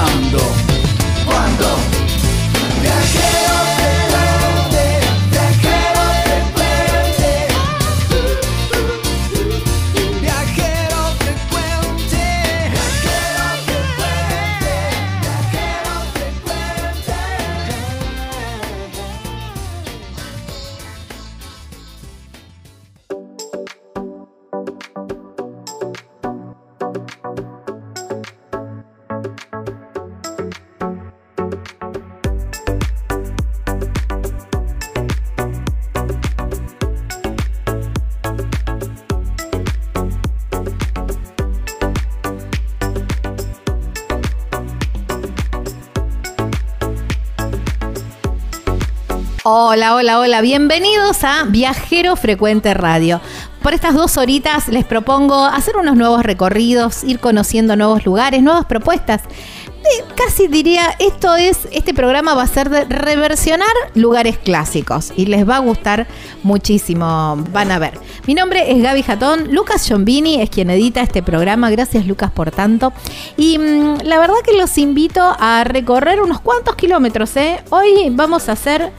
Ahora, Hola, hola, hola. Bienvenidos a Viajero Frecuente Radio. Por estas dos horitas les propongo hacer unos nuevos recorridos, ir conociendo nuevos lugares, nuevas propuestas. Casi diría, esto es, este programa va a ser de reversionar lugares clásicos y les va a gustar muchísimo. Van a ver. Mi nombre es Gaby Jatón, Lucas Giombini es quien edita este programa. Gracias Lucas por tanto. Y mm, la verdad que los invito a recorrer unos cuantos kilómetros. ¿eh? Hoy vamos a hacer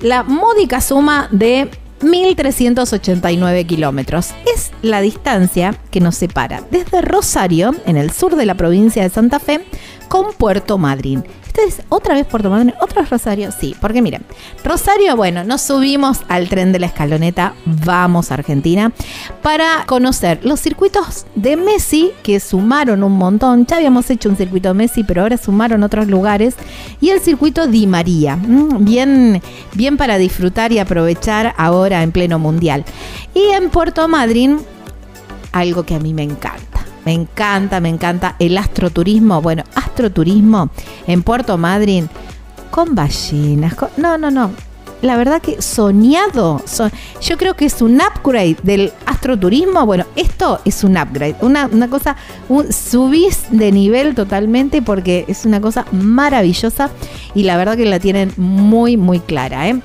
la módica suma de 1.389 kilómetros. Es la distancia que nos separa desde Rosario, en el sur de la provincia de Santa Fe, con Puerto Madryn. Este es otra vez Puerto Madryn, otro es Rosario. Sí, porque miren, Rosario, bueno, nos subimos al tren de la escaloneta, vamos a Argentina, para conocer los circuitos de Messi, que sumaron un montón. Ya habíamos hecho un circuito de Messi, pero ahora sumaron otros lugares. Y el circuito Di María, bien, bien para disfrutar y aprovechar ahora en pleno mundial. Y en Puerto Madryn, algo que a mí me encanta. Me encanta, me encanta el astroturismo. Bueno, astroturismo en Puerto Madryn con ballenas. no, no, no. La verdad que soñado. so- yo creo que es un upgrade del astroturismo. Bueno, esto es un upgrade. Una, una cosa, un, subís de nivel totalmente porque es una cosa maravillosa y la verdad que la tienen muy, muy clara. ¿eh?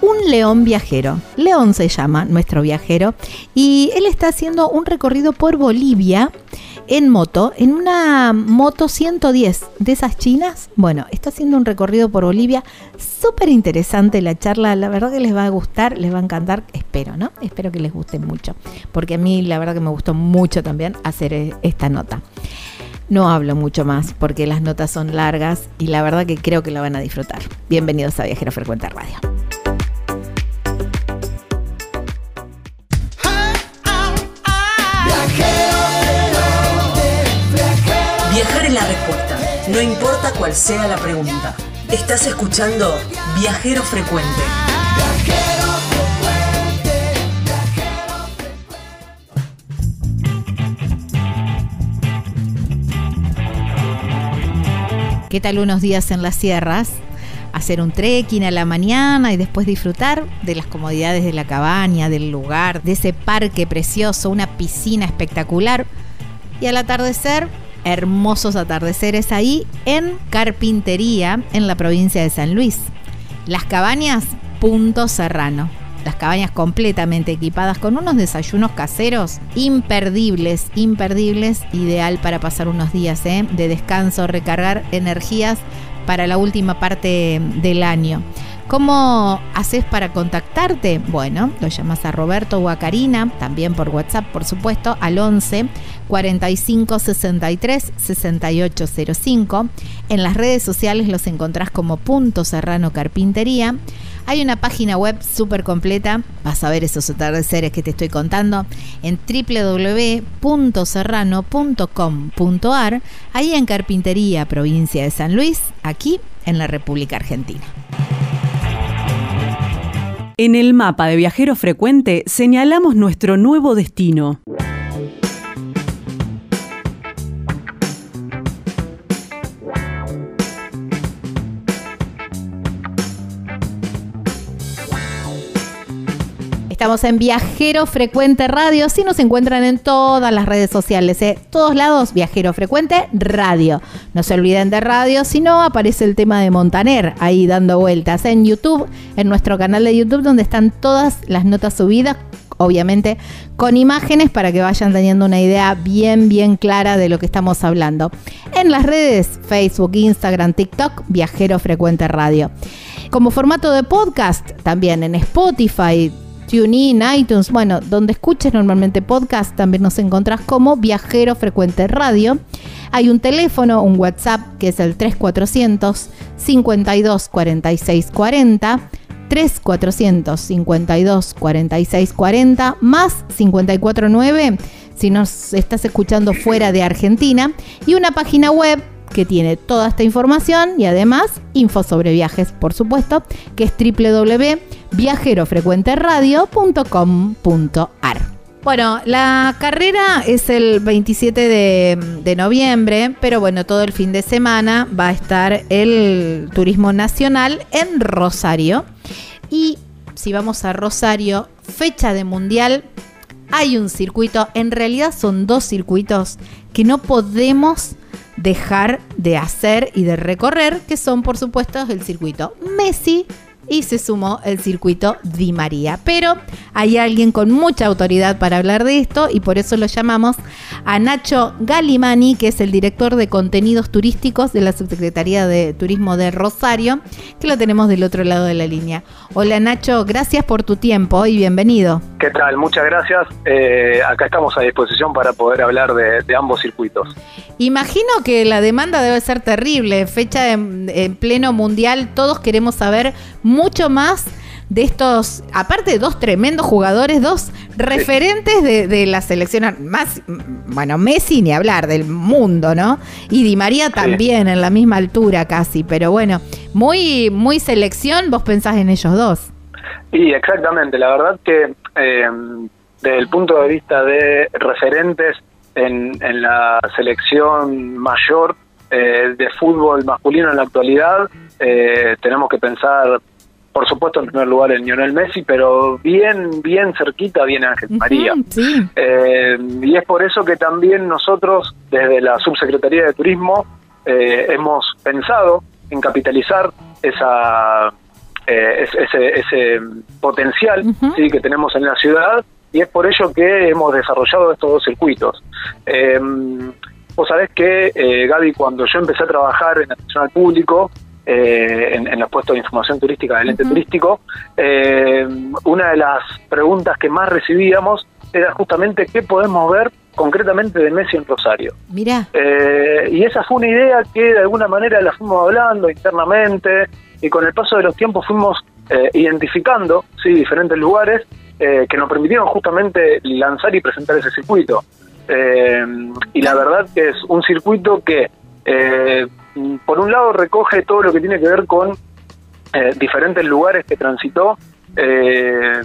Un león viajero. León se llama nuestro viajero y él está haciendo un recorrido por Bolivia en moto, en una moto 110 de esas chinas. Bueno, está haciendo un recorrido por Bolivia. Súper interesante la charla, la verdad que les va a gustar, les va a encantar, espero, ¿no? Espero que les guste mucho, porque a mí la verdad que me gustó mucho también hacer eh, esta nota. No hablo mucho más porque las notas son largas y la verdad que creo que la van a disfrutar. Bienvenidos a Viajero Frecuente Radio. No importa cuál sea la pregunta. Estás escuchando Viajero Frecuente. ¿Qué tal unos días en las sierras? Hacer un trekking a la mañana y después disfrutar de las comodidades de la cabaña, del lugar, de ese parque precioso, una piscina espectacular. Y al atardecer, hermosos atardeceres ahí en Carpintería, en la provincia de San Luis. Las cabañas Punto Serrano. Las cabañas completamente equipadas con unos desayunos caseros imperdibles, imperdibles, ideal para pasar unos días ¿eh? de descanso, recargar energías para la última parte del año. ¿Cómo haces para contactarte? Bueno, lo llamas a Roberto o a Karina, también por WhatsApp, por supuesto, al 11 45 63 6805. En las redes sociales los encontrás como Punto Serrano Carpintería. Hay una página web súper completa, vas a ver esos atardeceres que te estoy contando, en www.serrano.com.ar, ahí en Carpintería, provincia de San Luis, aquí en la República Argentina. En el mapa de viajero frecuente señalamos nuestro nuevo destino. Estamos en Viajero Frecuente Radio. Si nos encuentran en todas las redes sociales, ¿eh? todos lados, Viajero Frecuente Radio. No se olviden de radio, si no, aparece el tema de Montaner ahí dando vueltas en YouTube, en nuestro canal de YouTube, donde están todas las notas subidas obviamente con imágenes para que vayan teniendo una idea bien, bien clara de lo que estamos hablando. En las redes Facebook, Instagram, TikTok, Viajero Frecuente Radio. Como formato de podcast, también en Spotify, TuneIn, iTunes, bueno, donde escuches normalmente podcast, también nos encontrás como Viajero Frecuente Radio. Hay un teléfono, un WhatsApp que es el 3400 52 46 40. 3400 52 46 40 más 549 si nos estás escuchando fuera de Argentina y una página web que tiene toda esta información y además info sobre viajes, por supuesto, que es www.viajerofrecuenteradio.com.ar. Bueno, la carrera es el 27 de, de, noviembre, pero bueno, todo el fin de semana va a estar el turismo nacional en Rosario. Y si vamos a Rosario, fecha de mundial, hay un circuito, en realidad son dos circuitos que no podemos dejar de hacer y de recorrer, que son por supuesto el circuito Messi y se sumó el circuito Di María. Pero hay alguien con mucha autoridad para hablar de esto y por eso lo llamamos a Nacho Galimani, que es el director de contenidos turísticos de la Subsecretaría de Turismo de Rosario, que lo tenemos del otro lado de la línea. Hola Nacho, gracias por tu tiempo y bienvenido. ¿Qué tal? Muchas gracias. Eh, acá estamos a disposición para poder hablar de, de, ambos circuitos. Imagino que la demanda debe ser terrible. Fecha en, en pleno mundial, todos queremos saber mucho más de estos, aparte de dos tremendos jugadores, dos referentes de, de, la selección más, bueno, Messi ni hablar del mundo, ¿no? Y Di María también en la misma altura casi, pero bueno, muy, muy selección, vos pensás en ellos dos. Y exactamente, la verdad que eh, desde el punto de vista de referentes en, en la selección mayor eh, de fútbol masculino en la actualidad, eh, tenemos que pensar por supuesto en primer lugar el Lionel Messi, pero bien, bien cerquita viene Ángel María. Uh -huh, sí. eh, y es por eso que también nosotros, desde la Subsecretaría de Turismo, eh, hemos pensado en capitalizar esa eh, ese, ese, potencial uh -huh. ¿sí? que tenemos en la ciudad, y es por ello que hemos desarrollado estos dos circuitos. Eh, vos sabés que, Gaby, cuando yo empecé a trabajar en atención al público, eh, en, en, los puestos de información turística del ente uh -huh. turístico, eh, una de las preguntas que más recibíamos era justamente qué podemos ver concretamente de Messi en Rosario. Mira. Eh, y esa fue una idea que de alguna manera la fuimos hablando internamente y con el paso de los tiempos fuimos identificando sí, diferentes lugares que nos permitieron justamente lanzar y presentar ese circuito. y la verdad que es un circuito que por un lado recoge todo lo que tiene que ver con eh, diferentes lugares que transitó eh,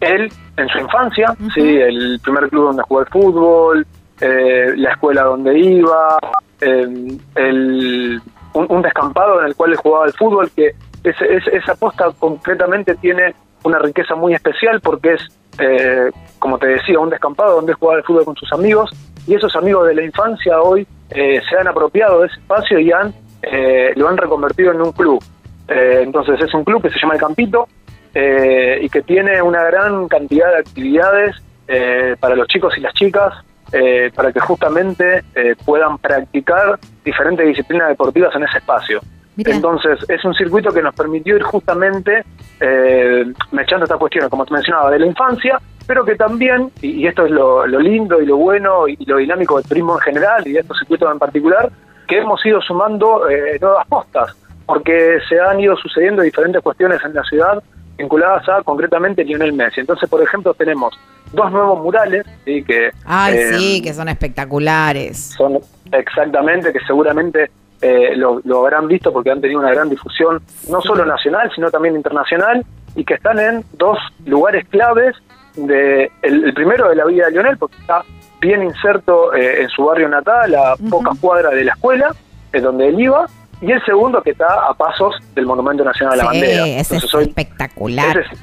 él en su infancia, sí, el primer club donde jugó al fútbol, eh, la escuela donde iba, eh, el, un, un descampado en el cual él jugaba al fútbol, que ese- ese- esa posta concretamente tiene una riqueza muy especial porque es, eh, como te decía, un descampado donde jugaba al fútbol con sus amigos y esos amigos de la infancia hoy eh, se han apropiado de ese espacio y han eh, lo han reconvertido en un club. Eh, entonces es un club que se llama El Campito eh, y que tiene una gran cantidad de actividades eh, para los chicos y las chicas eh, para que justamente puedan practicar diferentes disciplinas deportivas en ese espacio. Mirá. Entonces es un circuito que nos permitió ir justamente eh, mechando estas cuestiones, como te mencionaba, de la infancia, pero que también, y, esto es lo, lo lindo y lo bueno y, lo dinámico del turismo en general y de estos circuitos en particular, que hemos ido sumando eh, nuevas postas, porque se han ido sucediendo diferentes cuestiones en la ciudad vinculadas a concretamente Lionel Messi. Entonces, por ejemplo, tenemos dos nuevos murales, ¿sí? que Ay, eh, sí, que son espectaculares. son exactamente, que seguramente eh, lo, lo habrán visto porque han tenido una gran difusión, no solo nacional, sino también internacional, y que están en dos lugares claves. De, el, el primero de la vida de Lionel, porque está bien inserto eh, en su barrio natal, a pocas cuadras de la escuela, es donde él iba, y el segundo que está a pasos del Monumento Nacional a la Bandera. ese es Entonces, hoy- espectacular. ese es-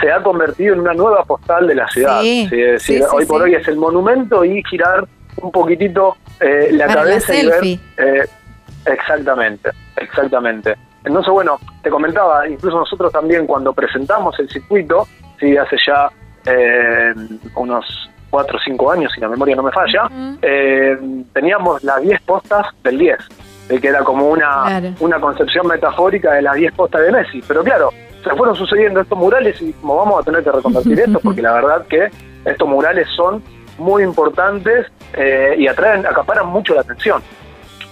se ha convertido en una nueva postal de la ciudad. Sí, es decir, hoy por hoy es el monumento y girar un poquitito eh, la Para la cabeza y ver. eh, exactamente, exactamente. Entonces, bueno, te comentaba, incluso nosotros también cuando presentamos el circuito, sí, hace ya eh, unos cuatro o cinco años, si la memoria no me falla, eh, teníamos las 10 postas del 10, eh, que era como una, Claro. una concepción metafórica de las 10 postas de Messi. Pero claro, se fueron sucediendo estos murales y como vamos a tener que reconvertir esto, porque la verdad que estos murales son muy importantes eh, y atraen, acaparan mucho la atención.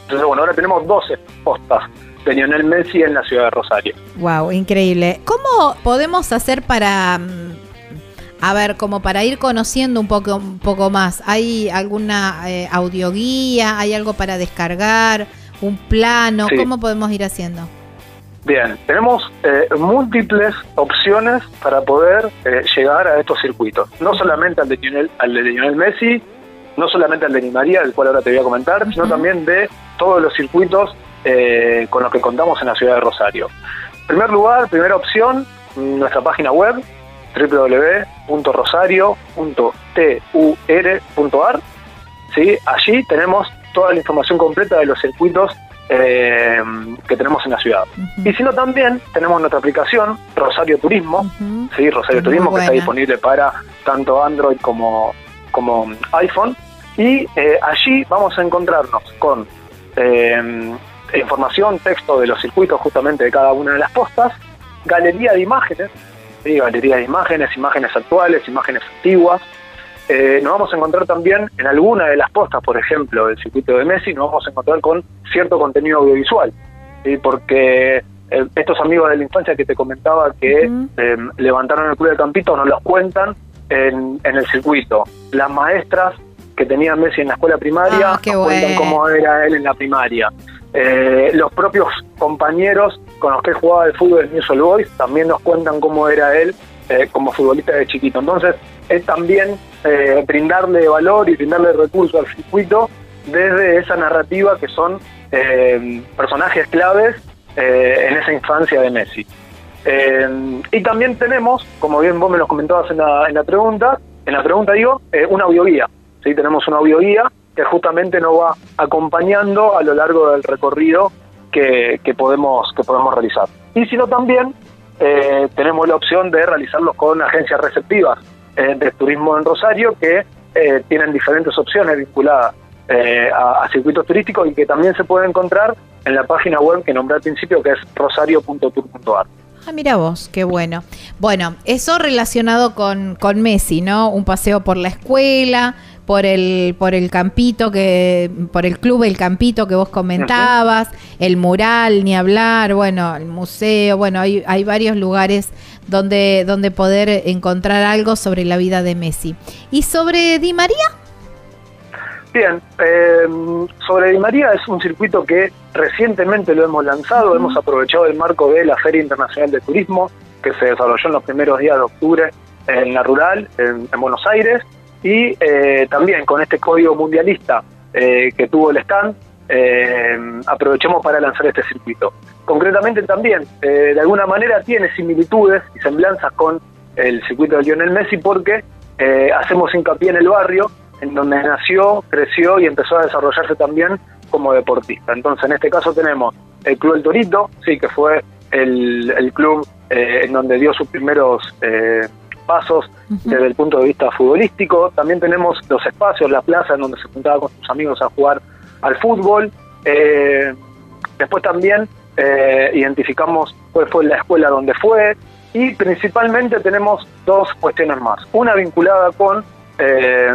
Entonces, bueno, ahora tenemos 12 postas de Lionel Messi en la ciudad de Rosario. Wow, increíble. ¿Cómo podemos hacer para, mm, a ver, como para ir conociendo un poco, un poco más? ¿Hay alguna eh, audioguía? ¿Hay algo para descargar? ¿Un plano? Sí. ¿Cómo podemos ir haciendo? Bien, tenemos eh, múltiples opciones para poder eh, llegar a estos circuitos. No solamente al de, Lionel, al de Lionel Messi, no solamente al de Di María, del cual ahora te voy a comentar, sino también de todos los circuitos eh, con los que contamos en la ciudad de Rosario. En primer lugar, primera opción, nuestra página web www.rosario.tur.ar. ¿sí? Allí tenemos toda la información completa de los circuitos eh, que tenemos en la ciudad. Y si no, también tenemos nuestra aplicación, Rosario Turismo. ¿sí? Rosario Muy Turismo, que está disponible para tanto Android como, como iPhone. Y eh, allí vamos a encontrarnos con eh, información, texto de los circuitos justamente de cada una de las postas, galería de imágenes, ¿sí? galería de imágenes, imágenes actuales, imágenes antiguas. Eh, nos vamos a encontrar también en alguna de las postas, por ejemplo, del circuito de Messi, nos vamos a encontrar con cierto contenido audiovisual, ¿sí? porque eh, estos amigos de la infancia que te comentaba que eh, levantaron el club de Campito nos los cuentan en, en el circuito. Las maestras que tenía Messi en la escuela primaria Ah, nos cuentan bueno. cómo era él en la primaria. Eh, los propios compañeros con los que él jugaba el fútbol en News All Boys también nos cuentan cómo era él eh, como futbolista de chiquito. Entonces, es también eh, brindarle valor y brindarle recursos al circuito desde esa narrativa que son personajes claves en esa infancia de Messi. Y también tenemos, como bien vos me lo comentabas en la, en la pregunta, en la pregunta digo, una audioguía. ¿sí? Tenemos una audioguía que justamente nos va acompañando a lo largo del recorrido que, que podemos, que podemos realizar. Y si no también eh, tenemos la opción de realizarlos con agencias receptivas eh, de turismo en Rosario que eh, tienen diferentes opciones vinculadas eh, a, circuitos turísticos y que también se pueden encontrar en la página web que nombré al principio que es rosario.tour.ar. Ah, mira vos, qué bueno. Bueno, eso relacionado con, con Messi, ¿no? Un paseo por la escuela, por el, por el campito que, por el club El Campito que vos comentabas, el mural, ni hablar, bueno, el museo, bueno, hay, hay varios lugares donde, donde poder encontrar algo sobre la vida de Messi. ¿Y sobre Di María? Bien, eh, sobre Di María es un circuito que recientemente lo hemos lanzado, hemos aprovechado el marco de la Feria Internacional de Turismo, que se desarrolló en los primeros días de octubre en la rural, en, Buenos Aires, y eh, también con este código mundialista eh, que tuvo el stand, eh, aprovechemos para lanzar este circuito. Concretamente también, de alguna manera tiene similitudes y semblanzas con el circuito de Lionel Messi porque hacemos hincapié en el barrio, en donde nació, creció y empezó a desarrollarse también como deportista. Entonces, en este caso tenemos el Club El Torito, sí, que fue el, club en donde dio sus primeros pasos desde el punto de vista futbolístico. También tenemos los espacios, la plaza en donde se juntaba con sus amigos a jugar al fútbol. Eh, después también eh, identificamos cuál fue la escuela donde fue y principalmente tenemos dos cuestiones más. Una vinculada con eh,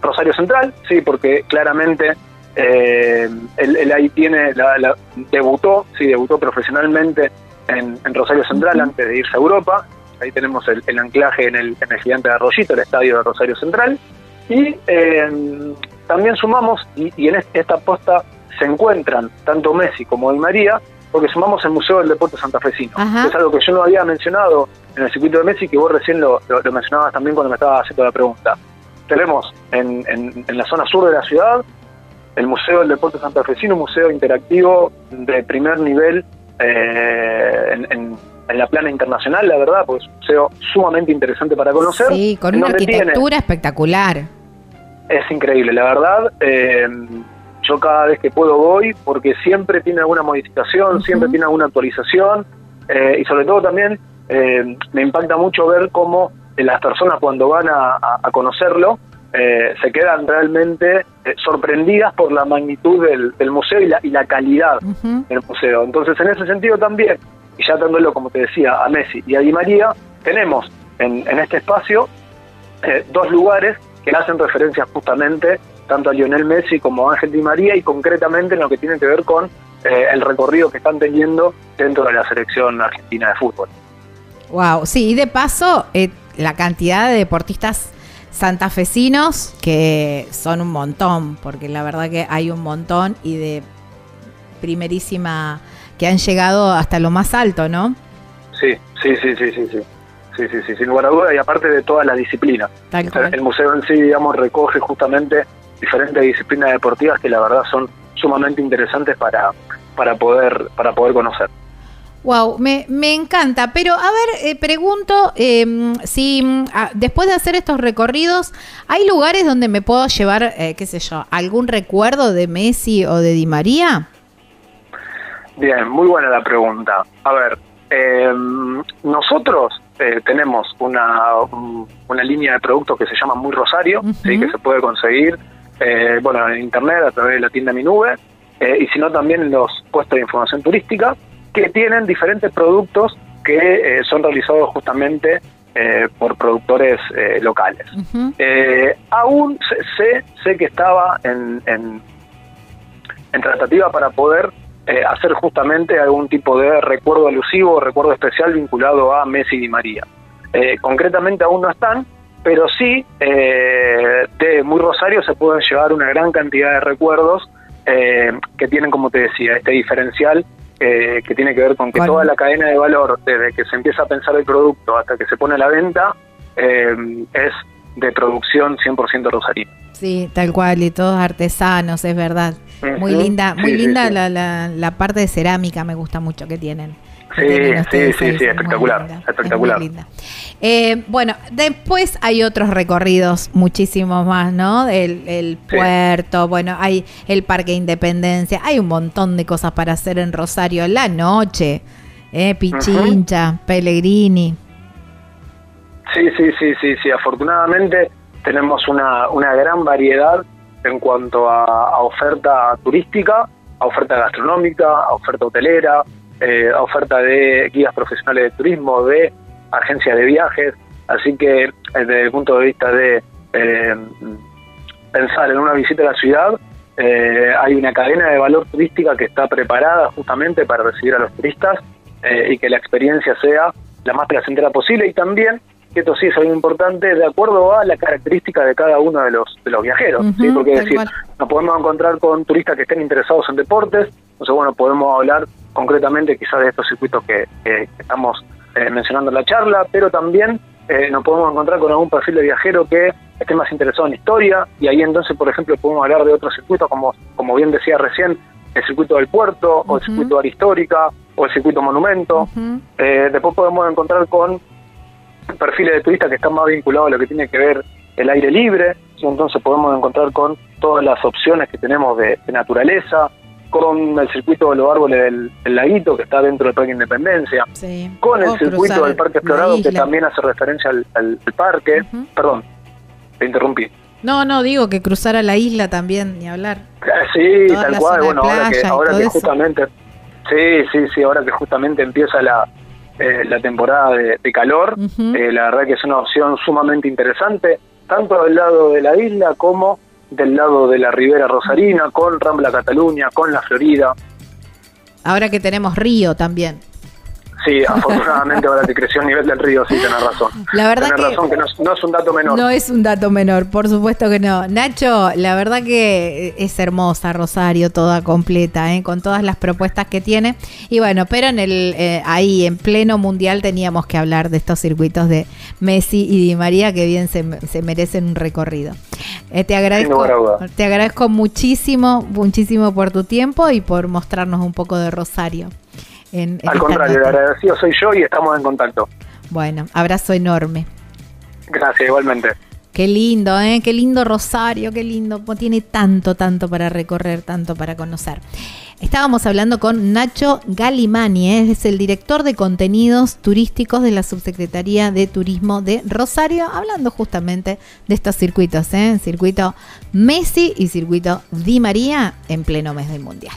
Rosario Central, sí, porque claramente él, ahí tiene, la, debutó, sí, debutó profesionalmente en, en Rosario Central antes de irse a Europa ahí tenemos el, anclaje en el, gigante de Arroyito, el estadio de Rosario Central, y eh, también sumamos, y, en esta posta se encuentran tanto Messi como Di María, porque sumamos el Museo del Deporte Santafesino, es algo que yo no había mencionado en el circuito de Messi, que vos recién lo, mencionabas también cuando me estabas haciendo la pregunta. Tenemos en, en, la zona sur de la ciudad el Museo del Deporte Santafesino, un museo interactivo de primer nivel eh, en en la plana internacional, la verdad, pues es un museo sumamente interesante para conocer. Sí, con una arquitectura espectacular. Es increíble, la verdad. Eh, yo cada vez que puedo voy porque siempre tiene alguna modificación, siempre tiene alguna actualización eh, y sobre todo también eh, me impacta mucho ver cómo las personas cuando van a, conocerlo se quedan realmente sorprendidas por la magnitud del, museo y la, y la calidad del museo. Entonces, en ese sentido también, y ya dándolo, como te decía, a Messi y a Di María, tenemos en, este espacio eh, dos lugares que hacen referencia justamente tanto a Lionel Messi como a Ángel Di María y concretamente en lo que tiene que ver con eh, el recorrido que están teniendo dentro de la selección argentina de fútbol. Wow, sí, y de paso, eh, la cantidad de deportistas santafesinos que son un montón, porque la verdad que hay un montón y de primerísima que han llegado hasta lo más alto, ¿no? Sí, sí, sí, sí, sí, sí. Sí, sí, sí, sin lugar a duda, y aparte de toda la disciplina. El museo en sí, digamos, recoge justamente diferentes disciplinas deportivas que la verdad son sumamente interesantes para, para, poder, para poder conocer. Wow, me, me encanta. Pero a ver, eh, pregunto em, si mm, después de hacer estos recorridos, ¿hay lugares donde me puedo llevar, eh, qué sé yo, algún recuerdo de Messi o de Di María? Bien, muy buena la pregunta. A ver, em, nosotros eh, tenemos una, una línea de productos que se llama Muy Rosario, ¿sí? que se puede conseguir eh, bueno en internet a través de la tienda Mi Nube, eh, y si no también en los puestos de información turística, que tienen diferentes productos que son realizados justamente por productores locales. aún sé, sé que estaba en, en, en tratativa para poder eh, hacer justamente algún tipo de recuerdo alusivo o recuerdo especial vinculado a Messi y María. Eh, concretamente aún no están, pero sí eh, de Muy Rosario se pueden llevar una gran cantidad de recuerdos que tienen, como te decía, este diferencial que tiene que ver con que toda la cadena de valor, desde que se empieza a pensar el producto hasta que se pone a la venta, es de producción 100% rosarina. Sí, tal cual, y todos artesanos, es verdad. Muy linda, muy linda La, la, parte de cerámica, me gusta mucho que tienen. Sí, sí, sí, sí, espectacular, espectacular. Eh, bueno, después hay otros recorridos, muchísimos más, ¿no? El, el puerto, bueno, hay el Parque Independencia, hay un montón de cosas para hacer en Rosario la noche, eh, Pichincha, Pellegrini. Sí, sí, sí, sí, sí, afortunadamente tenemos una, una gran variedad en cuanto a, oferta turística, a oferta gastronómica, a oferta hotelera, eh, a oferta de guías profesionales de turismo, de agencias de viajes. Así que desde el punto de vista de eh, pensar en una visita a la ciudad, eh, hay una cadena de valor turística que está preparada justamente para recibir a los turistas y que la experiencia sea la más placentera posible y también que esto sí es algo importante, de acuerdo a la característica de cada uno de los, de los viajeros, ¿sí? Ujú, porque decir, cual. nos podemos encontrar con turistas que estén interesados en deportes, entonces bueno, podemos hablar concretamente quizás de estos circuitos que, que estamos eh, mencionando en la charla, pero también eh, nos podemos encontrar con algún perfil de viajero que esté más interesado en historia, y ahí entonces, por ejemplo, podemos hablar de otros circuitos, como, como bien decía recién, el circuito del puerto, o el circuito de área histórica, o el circuito monumento. Eh, después podemos encontrar con perfiles de turistas que están más vinculados a lo que tiene que ver el aire libre, entonces podemos encontrar con todas las opciones que tenemos de, de naturaleza, con el circuito de los árboles del, del laguito que está dentro del Parque Independencia, Sí. con el circuito del Parque Explorado que también hace referencia al, al- al parque. Perdón, te interrumpí. No, no, digo que cruzar a la isla también, ni hablar. Ah, Sí, Toda tal cual, bueno, ahora que, ahora que eso. justamente, sí, sí, sí, ahora que justamente empieza la, eh, la temporada de, de calor, eh, la verdad que es una opción sumamente interesante, tanto del lado de la isla como del lado de la Ribera Rosarina, con Rambla Cataluña, con la Florida. Ahora que tenemos río también. Sí, afortunadamente ahora que creció el nivel del río, sí, tenés razón. La verdad tenés que- razón que no es, no es un dato menor. No es un dato menor, por supuesto que no. Nacho, la verdad que es hermosa Rosario, toda completa, ¿eh? con todas las propuestas que tiene. Y bueno, pero en el eh, ahí en pleno mundial teníamos que hablar de estos circuitos de Messi y Di María que bien se, se merecen un recorrido. Eh, te agradezco, te agradezco muchísimo, muchísimo por tu tiempo y por mostrarnos un poco de Rosario. En- en Al contrario, el agradecido soy yo y estamos en contacto. Bueno, abrazo enorme. Gracias, igualmente. Qué lindo, ¿eh? Qué lindo Rosario, qué lindo. Tiene tanto, tanto para recorrer, tanto para conocer. Estábamos hablando con Nacho Galimani, ¿eh? es el director de contenidos turísticos de la Subsecretaría de Turismo de Rosario, hablando justamente de estos circuitos, ¿eh? Circuito Messi y circuito Di María en pleno mes del Mundial.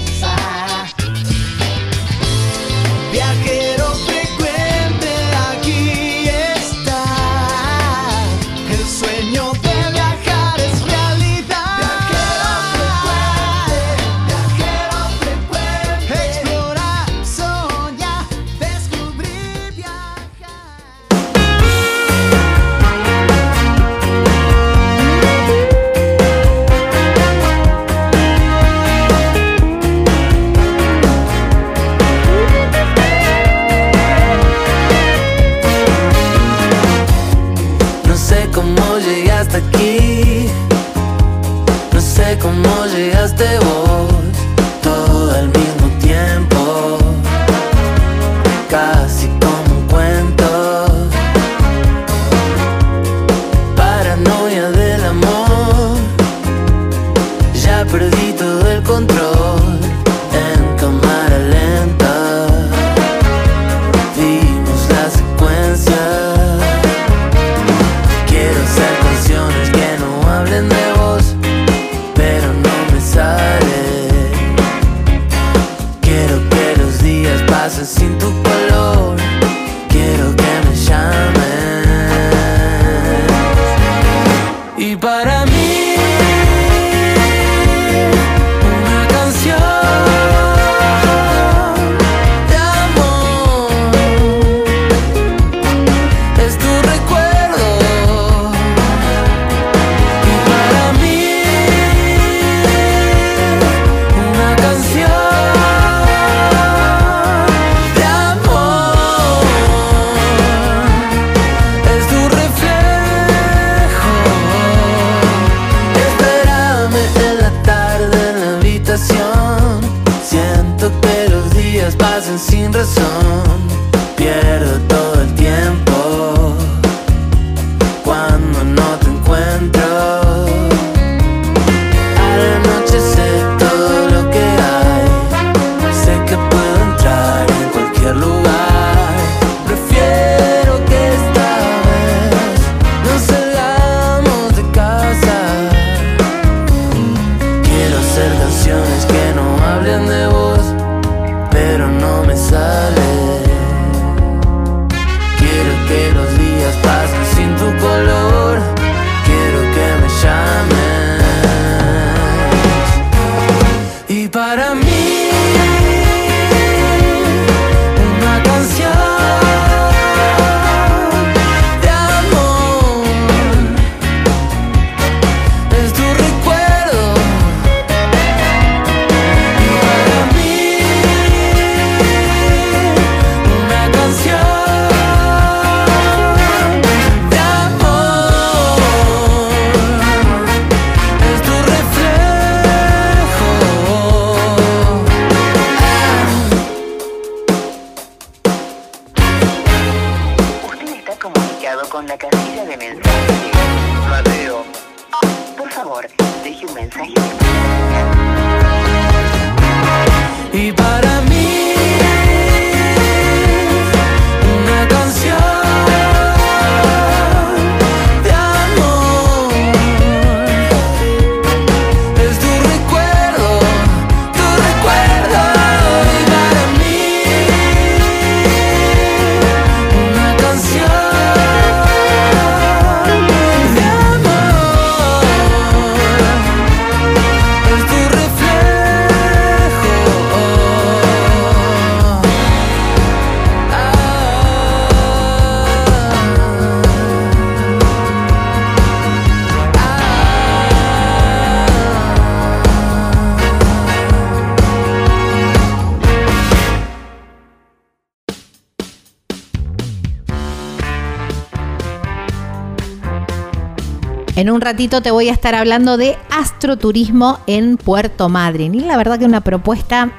En un ratito te voy a estar hablando de astroturismo en Puerto Madryn. Y la verdad que una propuesta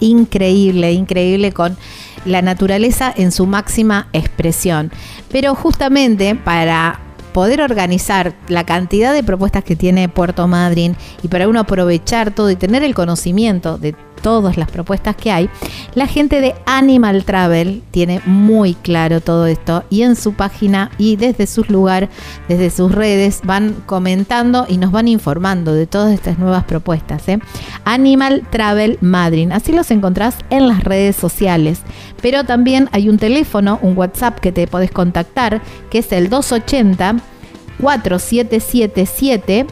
increíble, increíble con la naturaleza en su máxima expresión. Pero justamente para poder organizar la cantidad de propuestas que tiene Puerto Madryn y para uno aprovechar todo y tener el conocimiento de todas las propuestas que hay, la gente de Animal Travel tiene muy claro todo esto y en su página y desde sus lugares, desde sus redes, van comentando y nos van informando de todas estas nuevas propuestas. ¿eh? Animal Travel Madrid, así los encontrás en las redes sociales. Pero también hay un teléfono, un WhatsApp que te podés contactar, que es el 280 4777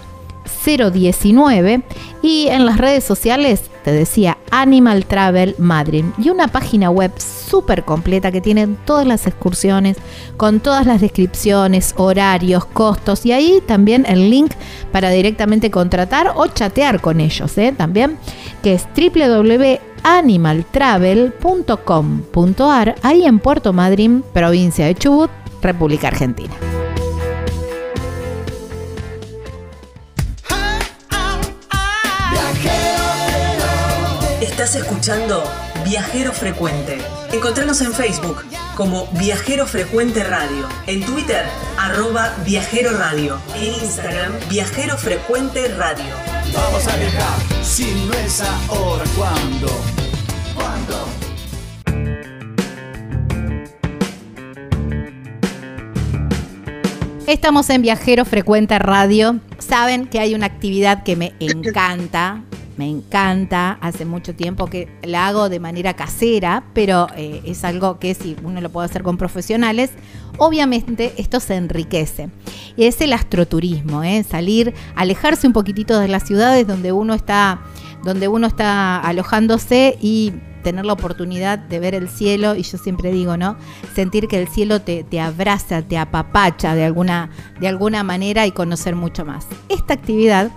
019 y en las redes sociales te decía Animal Travel Madrid y una página web súper completa que tiene todas las excursiones con todas las descripciones, horarios, costos y ahí también el link para directamente contratar o chatear con ellos ¿eh? también que es www.animaltravel.com.ar ahí en Puerto Madryn, provincia de Chubut, República Argentina. Estás escuchando Viajero Frecuente. Encontranos en Facebook como Viajero Frecuente Radio, en Twitter arroba Viajero Radio, en Instagram Viajero Frecuente Radio. Vamos a viajar, si no es ahora, ¿cuándo? ¿Cuándo? Estamos en Viajero Frecuente Radio. Saben que hay una actividad que me encanta, me encanta. Hace mucho tiempo que la hago de manera casera, pero eh, es algo que si uno lo puede hacer con profesionales, obviamente esto se enriquece. Y es el astroturismo, ¿eh? salir, alejarse un poquitito de las ciudades donde uno está, donde uno está alojándose y tener la oportunidad de ver el cielo y yo siempre digo, ¿no? Sentir que el cielo te, te, abraza, te apapacha de alguna, de alguna manera y conocer mucho más. Esta actividad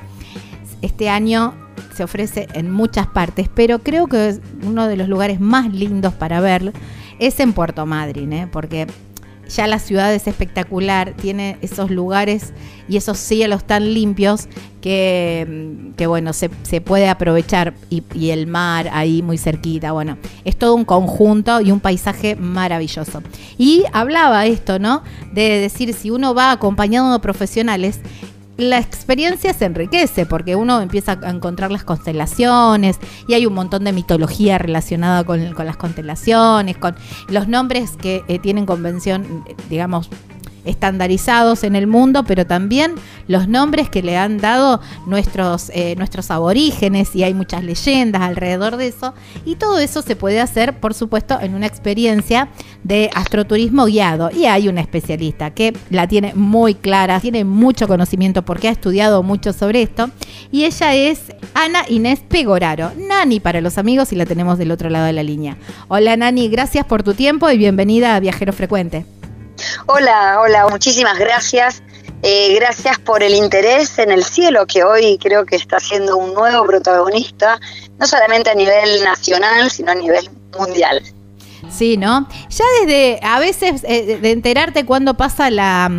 este año se ofrece en muchas partes, pero creo que uno de los lugares más lindos para ver es en Puerto Madryn, ¿eh? porque ya la ciudad es espectacular, tiene esos lugares y esos cielos tan limpios que, que bueno, se, se, puede aprovechar y, y, el mar ahí muy cerquita, bueno, es todo un conjunto y un paisaje maravilloso. Y hablaba esto, ¿no? De decir, si uno va acompañado de profesionales, la experiencia se enriquece porque uno empieza a encontrar las constelaciones y hay un montón de mitología relacionada con, las constelaciones, con los nombres que eh, tienen convención, digamos, estandarizados en el mundo, pero también los nombres que le han dado nuestros, eh, nuestros aborígenes y hay muchas leyendas alrededor de eso. Y todo eso se puede hacer, por supuesto, en una experiencia de astroturismo guiado. Y hay una especialista que la tiene muy clara, tiene mucho conocimiento porque ha estudiado mucho sobre esto. Y ella es Ana Inés Pegoraro, Nani para los amigos y la tenemos del otro lado de la línea. Hola Nani, gracias por tu tiempo y bienvenida a Viajero Frecuente. Hola, hola, muchísimas gracias. Eh, gracias por el interés en el cielo, que hoy creo que está siendo un nuevo protagonista, no solamente a nivel nacional, sino a nivel mundial. Sí, ¿no? Ya desde a veces eh, de enterarte cuando pasa la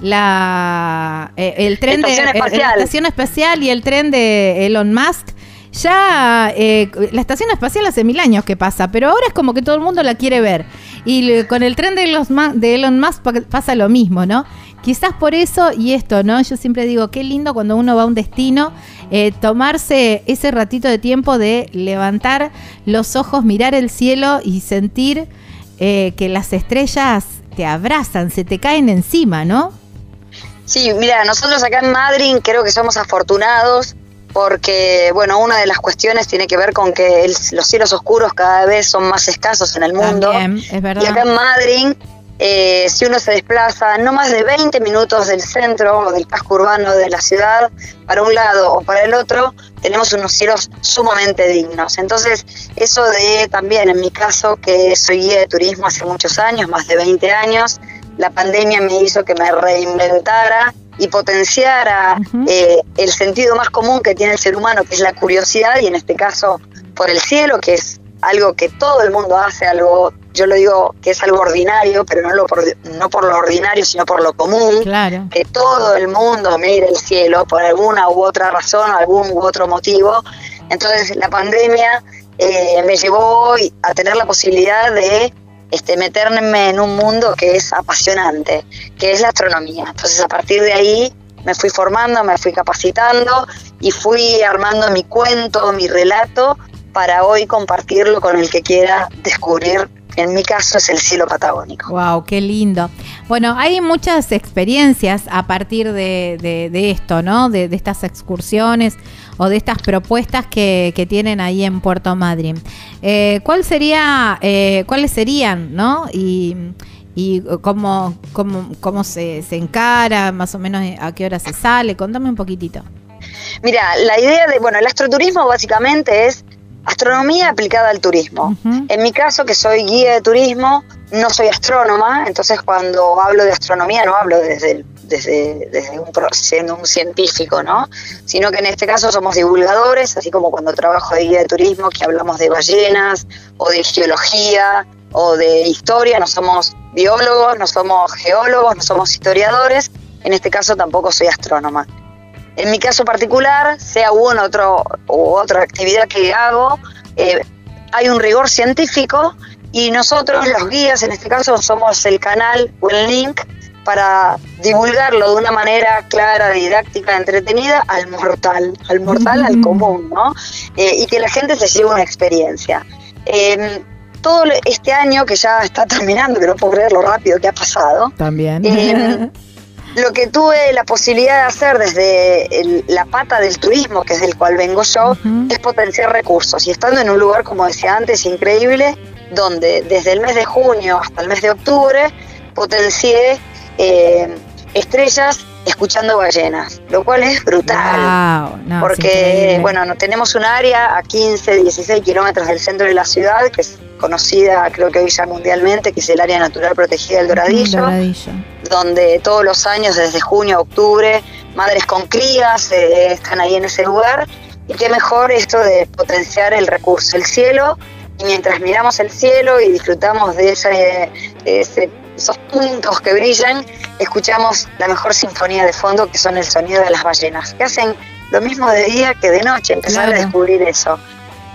la eh, el tren de espacial. la estación espacial y el tren de Elon Musk ya eh, la estación espacial hace mil años que pasa, pero ahora es como que todo el mundo la quiere ver. Y con el tren de, los de Elon Musk pa- pasa lo mismo, ¿no? Quizás por eso y esto, ¿no? Yo siempre digo, qué lindo cuando uno va a un destino, eh, tomarse ese ratito de tiempo de levantar los ojos, mirar el cielo y sentir eh, que las estrellas te abrazan, se te caen encima, ¿no? Sí, mira, nosotros acá en Madrid creo que somos afortunados porque, bueno, una de las cuestiones tiene que ver con que el- los cielos oscuros cada vez son más escasos en el mundo. También, es verdad. Y acá en Madrid, eh, si uno se desplaza no más de 20 minutos del centro o del casco urbano de la ciudad, para un lado o para el otro, tenemos unos cielos sumamente dignos. Entonces, eso de también, en mi caso, que soy guía de turismo hace muchos años, más de 20 años, la pandemia me hizo que me reinventara y potenciara Ujú. eh, el sentido más común que tiene el ser humano, que es la curiosidad, y en este caso por el cielo, que es algo que todo el mundo hace, algo, yo lo digo que es algo ordinario, pero no, lo por, no por lo ordinario, sino por lo común, Claro. que todo el mundo mire el cielo por alguna u otra razón, algún u otro motivo. Entonces la pandemia eh, me llevó a tener la posibilidad de este, meterme en un mundo que es apasionante, que es la astronomía. Entonces a partir de ahí me fui formando, me fui capacitando y fui armando mi cuento, mi relato para hoy compartirlo con el que quiera descubrir, en mi caso es el cielo patagónico. Wow, qué lindo. Bueno, hay muchas experiencias a partir de, de- de esto, ¿no? De, de estas excursiones o de estas propuestas que, que tienen ahí en Puerto Madryn. Eh, ¿Cuál sería, eh, cuáles serían, no? Y, y cómo, cómo, cómo se, se encara, más o menos a qué hora se sale. Contame un poquitito. Mira, la idea de, bueno, el astroturismo básicamente es astronomía aplicada al turismo. En mi caso, que soy guía de turismo, no soy astrónoma, entonces cuando hablo de astronomía no hablo desde, el- desde, desde un, siendo un científico, ¿no? Sino que en este caso somos divulgadores, así como cuando trabajo de guía de turismo, que hablamos de ballenas, o de geología, o de historia, no somos biólogos, no somos geólogos, no somos historiadores, en este caso tampoco soy astrónoma. En mi caso particular, sea una otro, u otra actividad que hago, eh, hay un rigor científico y nosotros, los guías, en este caso, somos el canal o el link para divulgarlo de una manera clara, didáctica, entretenida al mortal, al mortal, al común, ¿no? Eh, y que la gente se lleve una experiencia. Eh, todo este año que ya está terminando, que no puedo creer lo rápido que ha pasado, También. eh, lo que tuve la posibilidad de hacer desde el- la pata del turismo, que es del cual vengo yo, es potenciar recursos. Y estando en un lugar, como decía antes, increíble, donde desde el mes de junio hasta el mes de octubre potencié eh, estrellas escuchando ballenas, lo cual es brutal. Wow, no, es porque, bueno, no, tenemos un área a 15, 16 kilómetros del centro de la ciudad, que es conocida, creo que hoy ya mundialmente, que es el área natural protegida del Doradillo Doradillo. donde todos los años, desde junio a octubre, madres con crías eh, están ahí en ese lugar. Y qué mejor esto de potenciar el recurso, el cielo. Y mientras miramos el cielo y disfrutamos de ese, de ese- esos puntos que brillan, escuchamos la mejor sinfonía de fondo, que son el sonido de las ballenas, que hacen lo mismo de día que de noche, empezar Claro. a descubrir eso.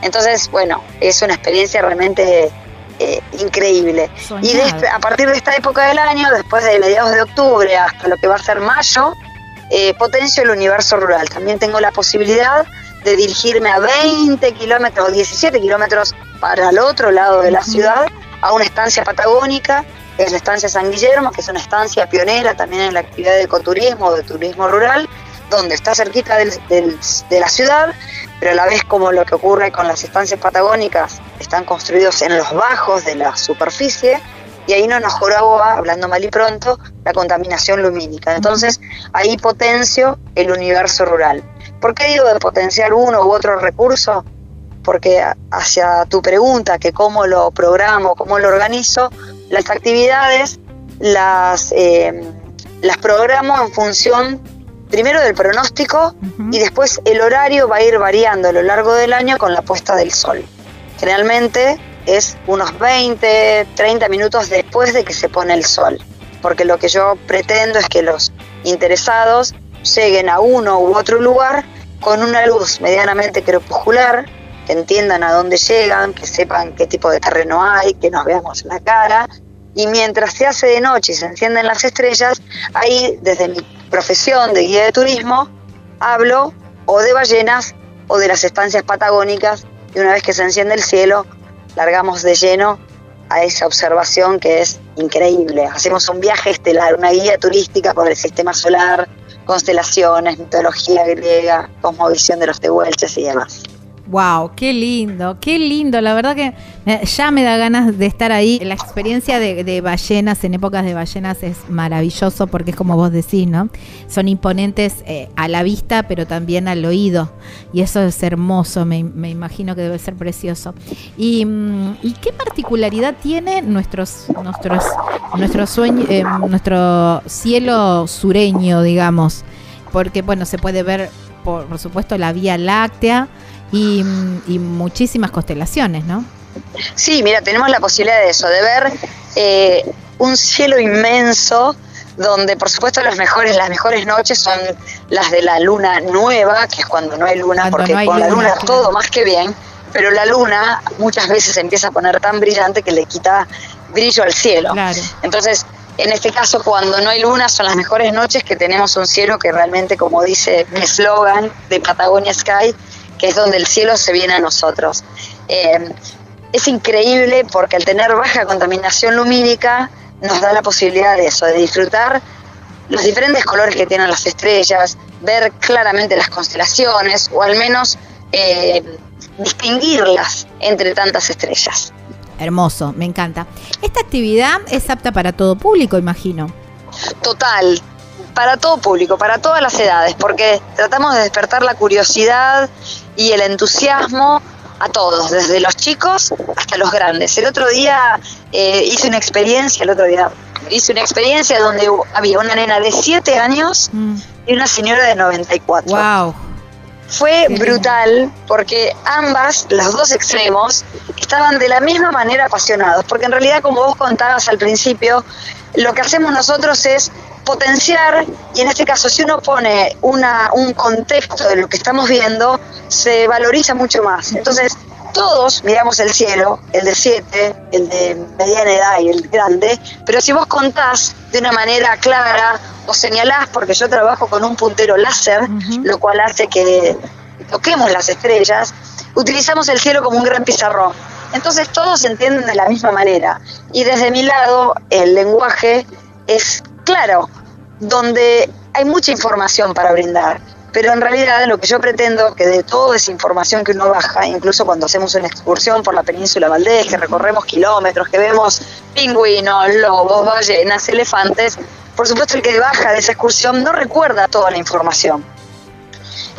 Entonces, bueno, es una experiencia realmente eh, increíble. Y de a partir de esta época del año, después de mediados de octubre hasta lo que va a ser mayo, eh, potencio el universo rural. También tengo la posibilidad de dirigirme a 20 kilómetros o 17 kilómetros para el otro lado de la ciudad, a una estancia patagónica, es la estancia San Guillermo, que es una estancia pionera también en la actividad de ecoturismo, de turismo rural, donde está cerquita de la ciudad, pero a la vez como lo que ocurre con las estancias patagónicas, están construidos en los bajos de la superficie y ahí no nos joroba, hablando mal y pronto, la contaminación lumínica. Entonces ahí potencio el universo rural. ¿Por qué digo de potenciar uno u otro recurso? Porque hacia tu pregunta, que cómo lo programo, cómo lo organizo, las actividades las, eh, las programo en función primero del pronóstico y después el horario va a ir variando a lo largo del año con la puesta del sol. Generalmente es unos 20, 30 minutos después de que se pone el sol, porque lo que yo pretendo es que los interesados lleguen a uno u otro lugar con una luz medianamente crepuscular, entiendan a dónde llegan, que sepan qué tipo de terreno hay, que nos veamos la cara. Y mientras se hace de noche y se encienden las estrellas, ahí desde mi profesión de guía de turismo, hablo o de ballenas o de las estancias patagónicas y una vez que se enciende el cielo, largamos de lleno a esa observación que es increíble. Hacemos un viaje estelar, una guía turística por el sistema solar, constelaciones, mitología griega, cosmovisión de los tehuelches y demás. Wow, qué lindo, qué lindo. La verdad que eh, ya me da ganas de estar ahí. La experiencia de, ballenas en épocas de ballenas es maravilloso porque es como vos decís, ¿no? Son imponentes eh, a la vista, pero también al oído. Y eso es hermoso, me, imagino que debe ser precioso. Y, mm, ¿y qué particularidad tiene nuestros, nuestros, nuestro sueño, eh, nuestro cielo sureño, digamos? Porque, bueno, se puede ver, por, por supuesto, la Vía Láctea y, y muchísimas constelaciones, ¿no? Sí, mira, tenemos la posibilidad de eso, de ver eh, un cielo inmenso donde por supuesto los mejores, las mejores noches son las de la luna nueva, que es cuando no hay luna, Cuando porque no hay con la luna, claro. todo más que bien, pero la luna muchas veces empieza a poner tan brillante que le quita brillo al cielo. Claro. Entonces, en este caso, cuando no hay luna, son las mejores noches que tenemos un cielo que realmente, como dice mi eslogan de Patagonia Sky, que es donde el cielo se viene a nosotros. Eh, es increíble porque al tener baja contaminación lumínica nos da la posibilidad de eso, de disfrutar los diferentes colores que tienen las estrellas, ver claramente las constelaciones o al menos eh, distinguirlas entre tantas estrellas. Hermoso, me encanta. Esta actividad es apta para todo público, imagino. Total, para todo público, para todas las edades, porque tratamos de despertar la curiosidad y el entusiasmo a todos, desde los chicos hasta los grandes. El otro día eh, hice una experiencia, el otro día hice una experiencia donde había una nena de 7 años y una señora de 94. Wow. Fue Qué lindo. brutal porque ambas, los dos extremos, estaban de la misma manera apasionados. Porque en realidad, como vos contabas al principio, lo que hacemos nosotros es potenciar, y en este caso, si uno pone una, un contexto de lo que estamos viendo, se valoriza mucho más. Entonces, todos miramos el cielo, el de 7, el de mediana edad y el grande, pero si vos contás de una manera clara o señalás, porque yo trabajo con un puntero láser, lo cual hace que toquemos las estrellas, utilizamos el cielo como un gran pizarrón. Entonces todos se entienden de la misma manera. Y desde mi lado, el lenguaje es claro, donde hay mucha información para brindar. Pero en realidad lo que yo pretendo que de toda esa información que uno baja, incluso cuando hacemos una excursión por la península Valdés, que recorremos kilómetros, que vemos pingüinos, lobos, ballenas, elefantes, por supuesto el que baja de esa excursión no recuerda toda la información.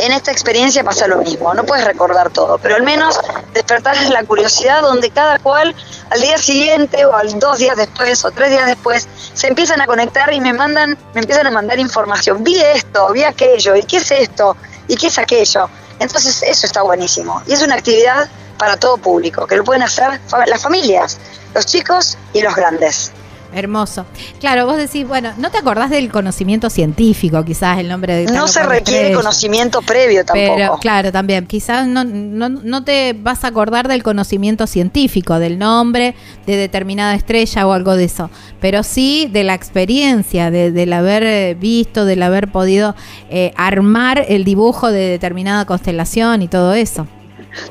En esta experiencia pasa lo mismo, no puedes recordar todo, pero al menos despertar la curiosidad donde cada cual al día siguiente o al dos días después o tres días después se empiezan a conectar y me mandan, me empiezan a mandar información. Vi esto, vi aquello, y qué es esto, y qué es aquello. Entonces eso está buenísimo. Y es una actividad para todo público, que lo pueden hacer las familias, los chicos y los grandes. Hermoso. Claro, vos decís, bueno, no te acordás del conocimiento científico, quizás el nombre de... No se requiere conocimiento previo tampoco. Pero claro, también, quizás no, no, no te vas a acordar del conocimiento científico, del nombre de determinada estrella o algo de eso, pero sí de la experiencia, de, del haber eh, visto, del haber podido eh, armar el dibujo de determinada constelación y todo eso.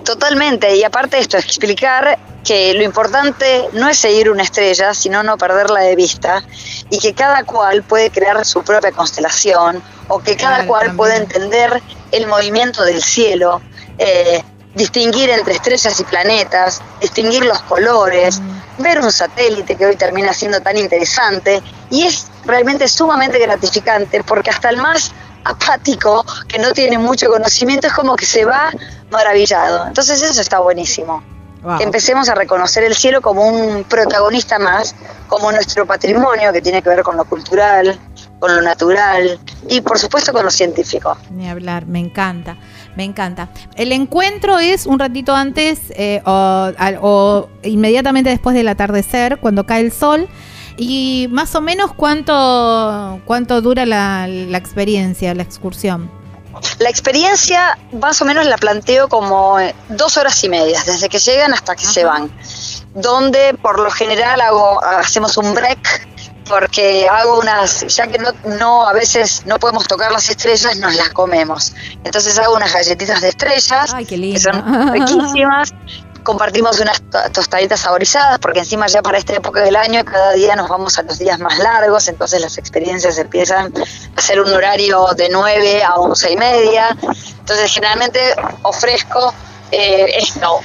Totalmente, y aparte esto, explicar que lo importante no es seguir una estrella, sino no perderla de vista, y que cada cual puede crear su propia constelación, o que cada Claro, cual también. puede entender el movimiento del cielo, eh, distinguir entre estrellas y planetas, distinguir los colores, ver un satélite que hoy termina siendo tan interesante, y es realmente sumamente gratificante, porque hasta el más apático, que no tiene mucho conocimiento, es como que se va maravillado. Entonces eso está buenísimo. Wow. Que empecemos a reconocer el cielo como un protagonista más, como nuestro patrimonio que tiene que ver con lo cultural, con lo natural y por supuesto con lo científico. Ni hablar, me encanta, me encanta. El encuentro es un ratito antes eh, o, al- o inmediatamente después del atardecer, cuando cae el sol. Y más o menos cuánto, cuánto dura la, la experiencia, la excursión. La experiencia más o menos la planteo como eh, dos horas y media, desde que llegan hasta que se van, donde por lo general hago, hacemos un break porque hago unas, ya que no, no a veces no podemos tocar las estrellas, nos las comemos. Entonces hago unas galletitas de estrellas, Ay, qué que son riquísimas. Compartimos unas to- tostaditas saborizadas, porque encima ya para esta época del año cada día nos vamos a los días más largos, entonces las experiencias empiezan a ser un horario de 9 a 11 y media. Entonces generalmente ofrezco eh, esto,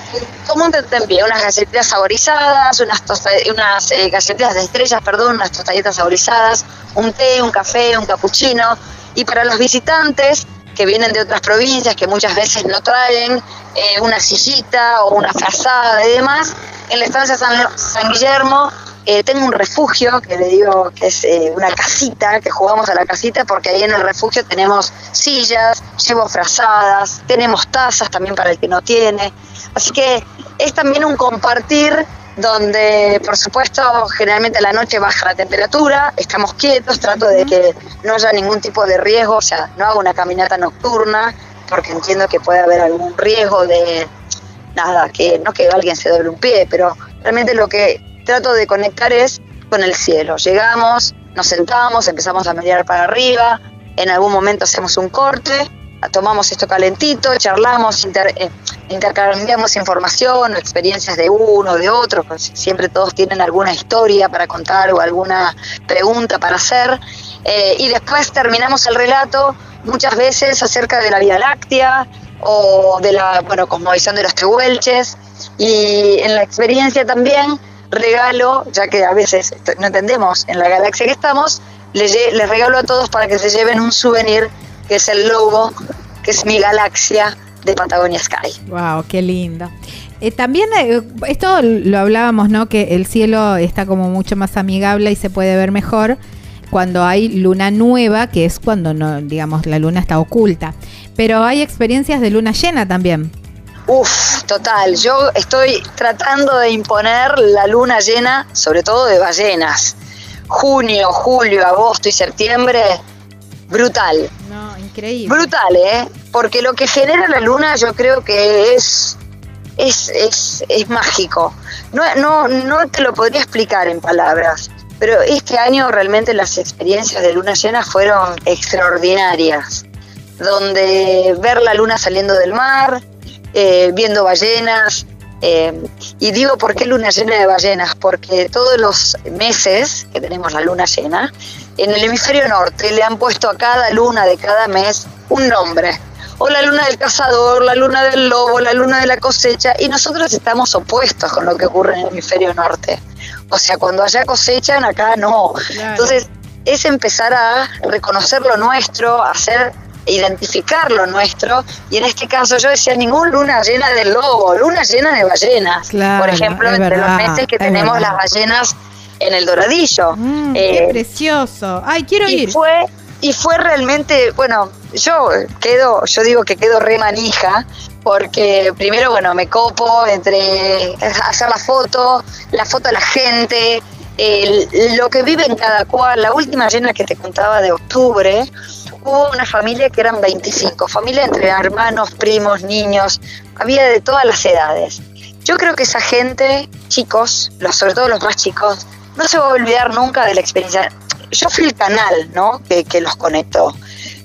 como un tentempié, unas galletitas saborizadas, unas, unas eh, galletitas de estrellas, perdón, unas tostaditas saborizadas, un té, un café, un cappuccino. Y para los visitantes que vienen de otras provincias, que muchas veces no traen eh, una sillita o una frazada y demás, en la estancia San, San Guillermo eh, tengo un refugio, que le digo que es eh, una casita, que jugamos a la casita, porque ahí en el refugio tenemos sillas, llevo frazadas, tenemos tazas también para el que no tiene. Así que es también un compartir donde, por supuesto, generalmente a la noche baja la temperatura, estamos quietos, trato de que no haya ningún tipo de riesgo, o sea, no hago una caminata nocturna, porque entiendo que puede haber algún riesgo de, nada, que no que alguien se doble un pie, pero realmente lo que trato de conectar es con el cielo. Llegamos, nos sentamos, empezamos a mirar para arriba, en algún momento hacemos un corte, tomamos esto calentito, charlamos, inter- eh, intercambiamos información o experiencias de uno, de otro, pues siempre todos tienen alguna historia para contar o alguna pregunta para hacer, eh, y después terminamos el relato muchas veces acerca de la Vía Láctea o de la, bueno, cosmovisión de los tehuelches, y en la experiencia también regalo, ya que a veces no entendemos en la galaxia que estamos, les, les regalo a todos para que se lleven un souvenir que es el logo, que es mi galaxia de Patagonia Sky. Wow, qué lindo. Eh, también eh, esto lo hablábamos, ¿no? Que el cielo está como mucho más amigable y se puede ver mejor cuando hay luna nueva, que es cuando no, digamos, la luna está oculta. Pero hay experiencias de luna llena también. Uf, total. Yo estoy tratando de imponer la luna llena, sobre todo de ballenas. Junio, julio, agosto y septiembre, brutal. No, Brutal, ¿eh? Porque lo que genera la luna yo creo que es, es, es, es mágico. No, no, no te lo podría explicar en palabras, pero este año realmente las experiencias de luna llena fueron extraordinarias. Donde ver la luna saliendo del mar, eh, viendo ballenas, eh, y digo, ¿por qué luna llena de ballenas? Porque todos los meses que tenemos la luna llena, en el hemisferio norte le han puesto a cada luna de cada mes un nombre. O la luna del cazador, la luna del lobo, la luna de la cosecha, y nosotros estamos opuestos con lo que ocurre en el hemisferio norte. O sea, cuando allá cosechan, acá no. Entonces, es empezar a reconocer lo nuestro, a hacer identificar lo nuestro y en este caso yo decía ningún luna llena del lobo, luna llena de ballenas. Claro, Por ejemplo, entre verdad, los meses que tenemos verdad. las ballenas en el Doradillo. Mm, Eh, qué precioso. Ay, quiero y ir. fue y fue realmente bueno yo quedo yo digo que quedo re manija porque primero bueno me copo entre hacer la foto la foto de la gente el- lo que vive en cada cual la última llena que te contaba de octubre hubo una familia que eran 25 familia entre hermanos primos niños había de todas las edades yo creo que esa gente chicos los sobre todo los más chicos no se va a olvidar nunca de la experiencia yo fui el canal, ¿no? Que, que los conectó.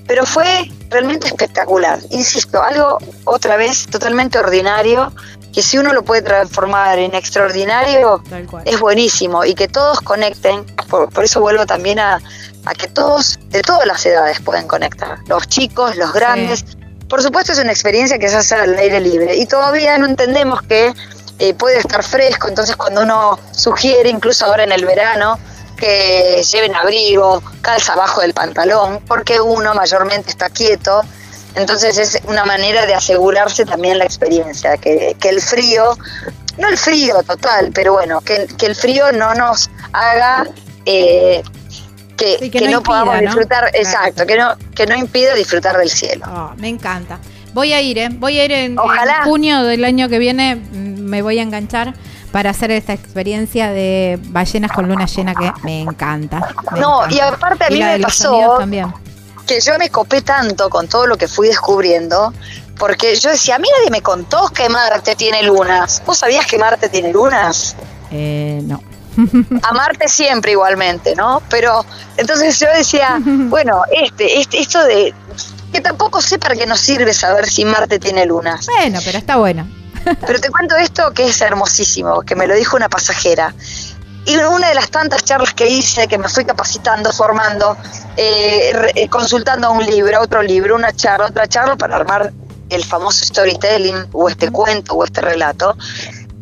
Pero fue realmente espectacular. Insisto, algo otra vez totalmente ordinario, que si uno lo puede transformar en extraordinario, es buenísimo. Y que todos conecten, por, por eso vuelvo también a, a que todos, de todas las edades, pueden conectar. Los chicos, los grandes. Por supuesto es una experiencia que se hace al aire libre. Y todavía no entendemos que eh, puede estar fresco, entonces cuando uno sugiere, incluso ahora en el verano, que lleven abrigo, calza abajo del pantalón, porque uno mayormente está quieto. Entonces es una manera de asegurarse también la experiencia, que, que el frío, no el frío total, pero bueno, que, que el frío no nos haga eh, que, Sí, que no no, impida, podamos disfrutar, exacto, que no, que no impida disfrutar del cielo. Oh, me encanta. Voy a ir, ¿eh? Voy a ir en, Ojalá. en junio del año que viene. mm, Me voy a enganchar para hacer esta experiencia de ballenas con luna llena que me encanta. me No, encanta. y aparte a mí me pasó- también. que yo me copé tanto con todo lo que fui descubriendo, porque yo decía, a mí nadie me contó que Marte tiene lunas. ¿Vos sabías que Marte tiene lunas? Eh, no. A Marte siempre igualmente, ¿no? Pero entonces yo decía, bueno, este, este, esto de que tampoco sé para qué nos sirve saber si Marte tiene lunas. Bueno, pero está bueno. Pero te cuento esto que es hermosísimo, que me lo dijo una pasajera. Y una de las tantas charlas que hice, que me fui capacitando, formando, eh, eh, consultando un libro, otro libro, una charla, otra charla para armar el famoso storytelling o este cuento o este relato.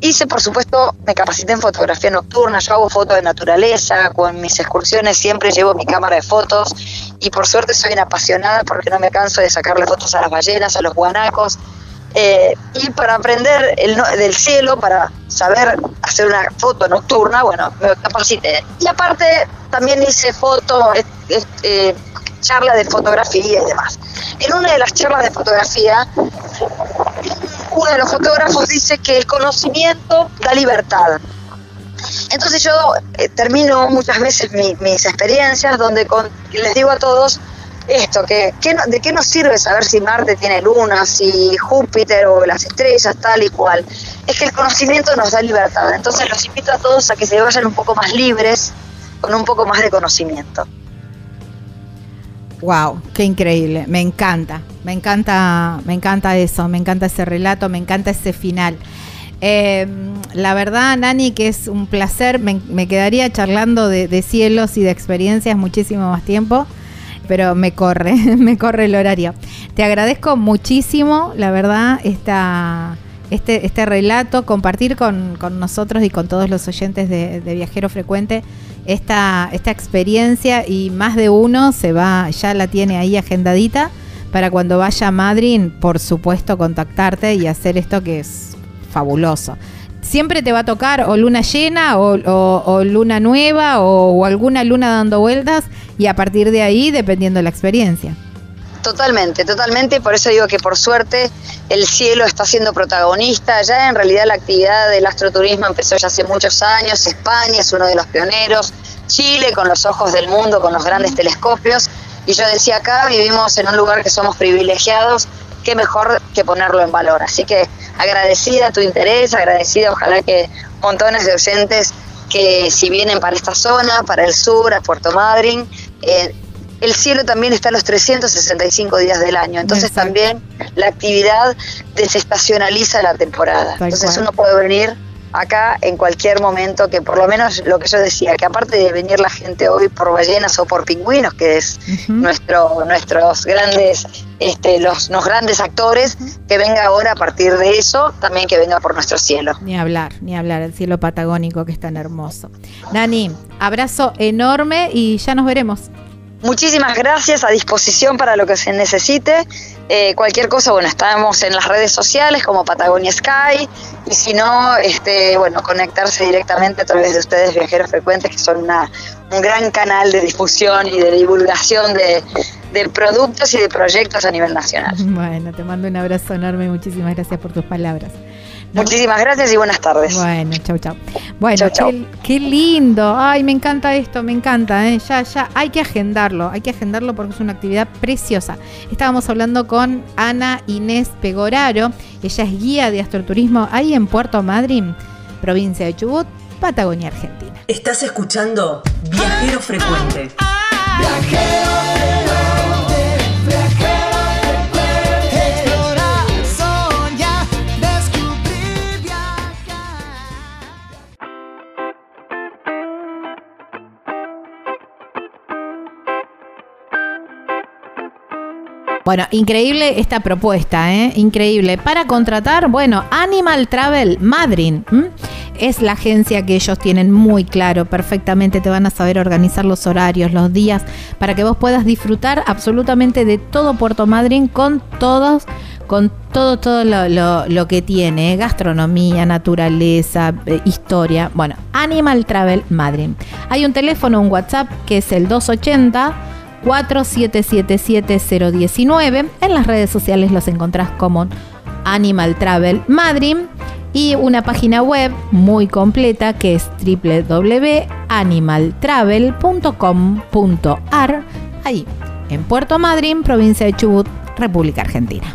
Hice, por supuesto, me capacité en fotografía nocturna, yo hago fotos de naturaleza, con mis excursiones siempre llevo mi cámara de fotos y por suerte soy una apasionada porque no me canso de sacarle fotos a las ballenas, a los guanacos, eh, y para aprender el del cielo, para saber hacer una foto nocturna, bueno, me capacité. Y aparte también hice foto, eh, eh, eh, charla de fotografía y demás. En una de las charlas de fotografía, uno de los fotógrafos dice que el conocimiento da libertad. Entonces yo eh, termino muchas veces mi- mis experiencias donde con- les digo a todos esto, que, ¿de qué nos sirve saber si Marte tiene lunas, si Júpiter o las estrellas, tal y cual? Es que el conocimiento nos da libertad. Entonces los invito a todos a que se vayan un poco más libres, con un poco más de conocimiento. Wow, qué increíble. Me encanta. Me encanta, me encanta eso, me encanta ese relato, me encanta ese final. Eh, la verdad, Nani, que es un placer. Me, me quedaría charlando de, de cielos y de experiencias muchísimo más tiempo, pero me corre, me corre el horario. Te agradezco muchísimo, la verdad, esta, este, este relato, compartir con, nosotros y con todos los oyentes de, Viajero Frecuente esta, esta experiencia y más de uno se va, ya la tiene ahí agendadita para cuando vaya a Madrid, por supuesto, contactarte y hacer esto que es fabuloso. Siempre te va a tocar o luna llena o, o- o luna nueva o, o alguna luna dando vueltas y a partir de ahí dependiendo de la experiencia. Totalmente, totalmente. Por eso digo que por suerte el cielo está siendo protagonista. Ya en realidad la actividad del astroturismo empezó ya hace muchos años. España es uno de los pioneros. Chile con los ojos del mundo, con los grandes telescopios. Y yo decía acá vivimos en un lugar que somos privilegiados. Qué mejor que ponerlo en valor. Así que agradecida tu interés, agradecida ojalá que montones de oyentes que si vienen para esta zona, para el sur, a Puerto Madryn, eh, el cielo también está los 365 días del año, entonces Exacto. también la actividad desestacionaliza la temporada. Tal entonces cual. uno puede venir acá en cualquier momento, que por lo menos lo que yo decía, que aparte de venir la gente hoy por ballenas o por pingüinos, que es nuestro, nuestros grandes, este, los, los grandes actores, que venga ahora a partir de eso, también que venga por nuestro cielo. Ni hablar, ni hablar, el cielo patagónico que es tan hermoso. Dani, abrazo enorme y ya nos veremos. Muchísimas gracias, a disposición para lo que se necesite. Eh, cualquier cosa, bueno, estamos en las redes sociales como Patagonia Sky y si no, este, bueno, conectarse directamente a través de ustedes, viajeros frecuentes, que son una, un gran canal de difusión y de divulgación de, productos y de proyectos a nivel nacional. Bueno, te mando un abrazo enorme y muchísimas gracias por tus palabras. Muchísimas gracias y buenas tardes. Bueno, chau, chau. Bueno, Chau, chau. Qué, qué lindo. Ay, me encanta esto, me encanta. ¿eh? Ya, ya, hay que agendarlo, hay que agendarlo porque es una actividad preciosa. Estábamos hablando con Ana Inés Pegoraro. Ella es guía de astroturismo ahí en Puerto Madryn, provincia de Chubut, Patagonia, Argentina. Estás escuchando Viajero Frecuente. Explorar, Bueno, increíble esta propuesta, ¿eh? Increíble. Para contratar, bueno, Animal Travel Madrid es la agencia que ellos tienen muy claro, perfectamente te van a saber organizar los horarios, los días, para que vos puedas disfrutar absolutamente de todo Puerto Madryn con todos, con todo, todo lo que tiene, ¿eh? gastronomía, naturaleza, eh, historia. Bueno, Animal Travel Madrid. Hay un teléfono, un WhatsApp que es el 280. 4777-019. En las redes sociales los encontrás como Animal Travel Madrid y una página web muy completa que es www.animaltravel.com.ar. Ahí en Puerto Madryn, provincia de Chubut, República Argentina.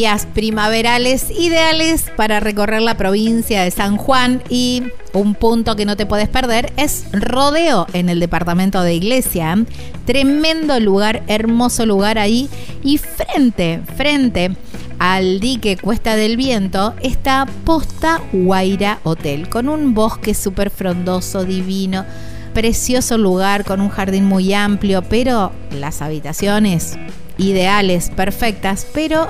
Días primaverales ideales para recorrer la provincia de San Juan y un punto que no te puedes perder es Rodeo en el departamento de Iglesia. Tremendo lugar, hermoso lugar ahí y frente, frente al dique Cuesta del Viento está Posta Guaira Hotel con un bosque súper frondoso, divino. Precioso lugar con un jardín muy amplio, pero las habitaciones ideales, perfectas, pero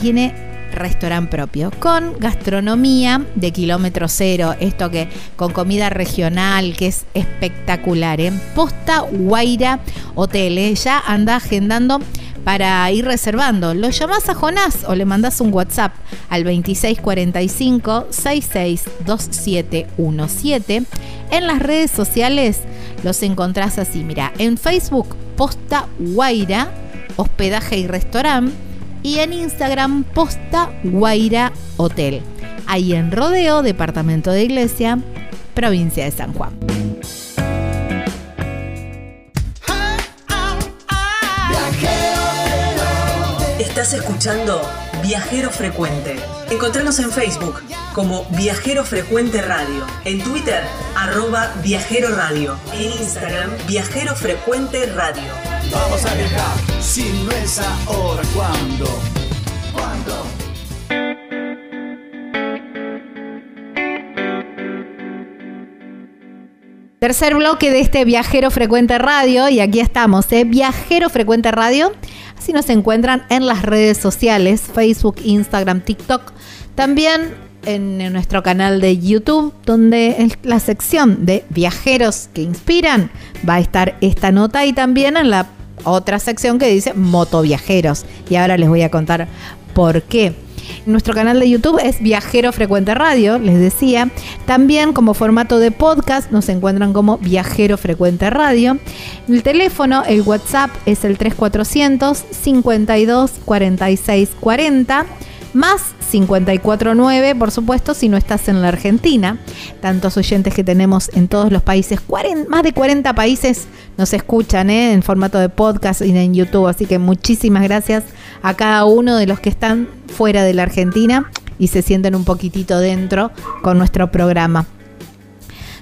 tiene restaurante propio con gastronomía de kilómetro cero, esto que con comida regional que es espectacular. ¿eh? Posta Guaira Hotel, ya anda agendando para ir reservando. Lo llamás a Jonás o le mandás un WhatsApp al 2645 662717. En las redes sociales los encontrás así, mira, en Facebook Posta Guaira, hospedaje y restaurante y en Instagram Posta Guaira Hotel. Ahí en Rodeo, departamento de Iglesia, provincia de San Juan. Estás escuchando Viajero Frecuente. Encontranos en Facebook como Viajero Frecuente Radio, en Twitter arroba Viajero Radio, en Instagram Viajero Frecuente Radio. Vamos a viajar, si no es ahora, ¿cuándo? ¿Cuándo? Tercer bloque de este Viajero Frecuente Radio y aquí estamos, ¿eh? Viajero Frecuente Radio. Así nos encuentran en las redes sociales, Facebook, Instagram, TikTok. También en nuestro canal de YouTube, donde la sección de viajeros que inspiran va a estar esta nota y también en la otra sección que dice motoviajeros. Y ahora les voy a contar por qué. Nuestro canal de YouTube es Viajero Frecuente Radio, les decía. También como formato de podcast nos encuentran como Viajero Frecuente Radio. El teléfono, el WhatsApp es el 3400 52 46 40 más 549, por supuesto, si no estás en la Argentina. Tantos oyentes que tenemos en todos los países, 40 más de 40 países nos escuchan ¿eh? en formato de podcast y en YouTube, así que muchísimas gracias a cada uno de los que están fuera de la Argentina y se sienten un poquitito dentro con nuestro programa.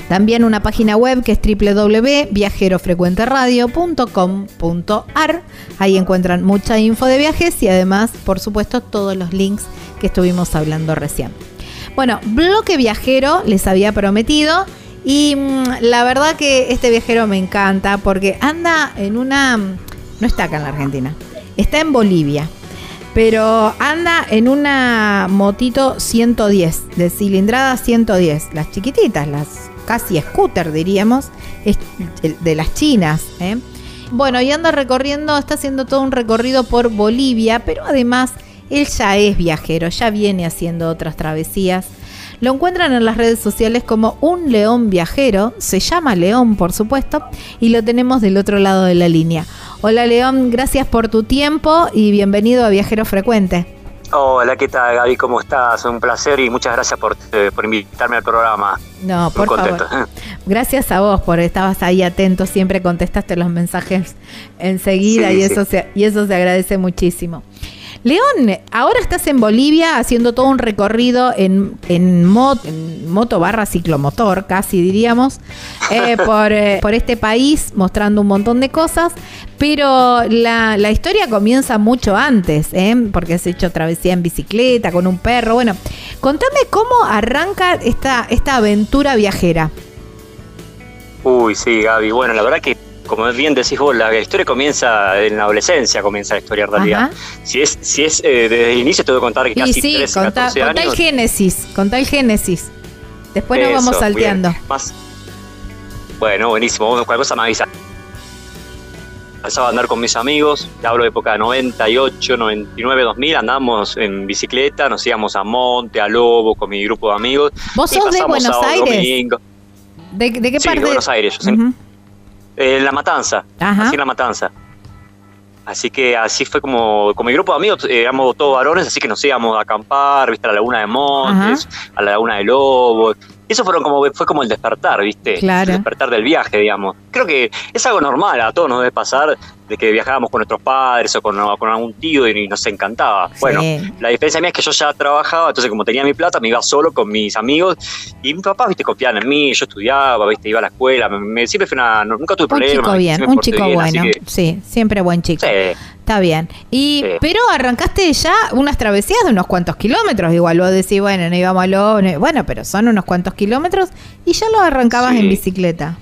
También una página web que es www.viajerofrecuenteradio.com.ar. Ahí encuentran mucha info de viajes y además, por supuesto, todos los links que estuvimos hablando recién. Bueno, bloque viajero les había prometido y mm, la verdad que este viajero me encanta porque anda en una... No está acá en la Argentina, está en Bolivia. Pero anda en una motito 110, de cilindrada 110, las chiquititas, las casi scooter diríamos, de las chinas. ¿eh? Bueno, y anda recorriendo, está haciendo todo un recorrido por Bolivia, pero además él ya es viajero, ya viene haciendo otras travesías. Lo encuentran en las redes sociales como un león viajero, se llama León por supuesto, y lo tenemos del otro lado de la línea. Hola León, gracias por tu tiempo y bienvenido a Viajero Frecuente. Hola, ¿qué tal Gaby? ¿Cómo estás? Un placer y muchas gracias por, eh, por invitarme al programa. No, Muy por contento. favor. Gracias a vos por estabas ahí atento, siempre contestaste los mensajes enseguida Sí, y sí. eso se y eso se agradece muchísimo. León, ahora estás en Bolivia haciendo todo un recorrido en, en, mo- en moto barra ciclomotor, casi diríamos, eh, por, eh, por este país, mostrando un montón de cosas, pero la, la historia comienza mucho antes, ¿eh? porque has hecho travesía en bicicleta, con un perro. Bueno, contame cómo arranca esta, esta aventura viajera. Uy, sí, Gaby. Bueno, la verdad que, como bien decís vos, la historia comienza en la adolescencia, comienza la historia en realidad. Ajá. Si es, si es eh, desde el inicio, te voy a contar que casi sí, 13, contá, 14 contá el génesis, contá el génesis. Después nos vamos salteando. bien. Más... Bueno, buenísimo. Cualquier cosa me avisa. empezaba a andar con mis amigos, te hablo de época 98, 99, 2000, andábamos en bicicleta, nos íbamos a Monte, a Lobo con mi grupo de amigos. ¿Vos sos de Buenos Aires? domingo. ¿De, de qué Sí, parte? de Buenos Aires, yo sé. Ujú. Eh, en La Matanza, Ajá. así en La Matanza. Así que así fue como, con mi grupo de amigos, eh, éramos todos varones, así que nos íbamos a acampar, viste, a la laguna de Montes, a la laguna de Lobos. Eso fueron como, fue como el despertar, viste, Claro. el despertar del viaje, digamos. Creo que es algo normal, a todos nos debe pasar, de que viajábamos con nuestros padres o con, con algún tío y nos encantaba. Bueno, la diferencia mía es que yo ya trabajaba, entonces como tenía mi plata, me iba solo con mis amigos y mis papás, viste, confiaban en mí, yo estudiaba, viste, iba a la escuela, me, me- siempre fui una, nunca tuve Un problemas. chico bien, un chico bien, bueno. que- Sí, siempre buen chico. Sí. Está bien. Y, Sí. pero arrancaste ya unas travesías de unos cuantos kilómetros. Igual vos decís, bueno, no íbamos a lo. no- Bueno, pero son unos cuantos kilómetros y ya lo arrancabas Sí. en bicicleta.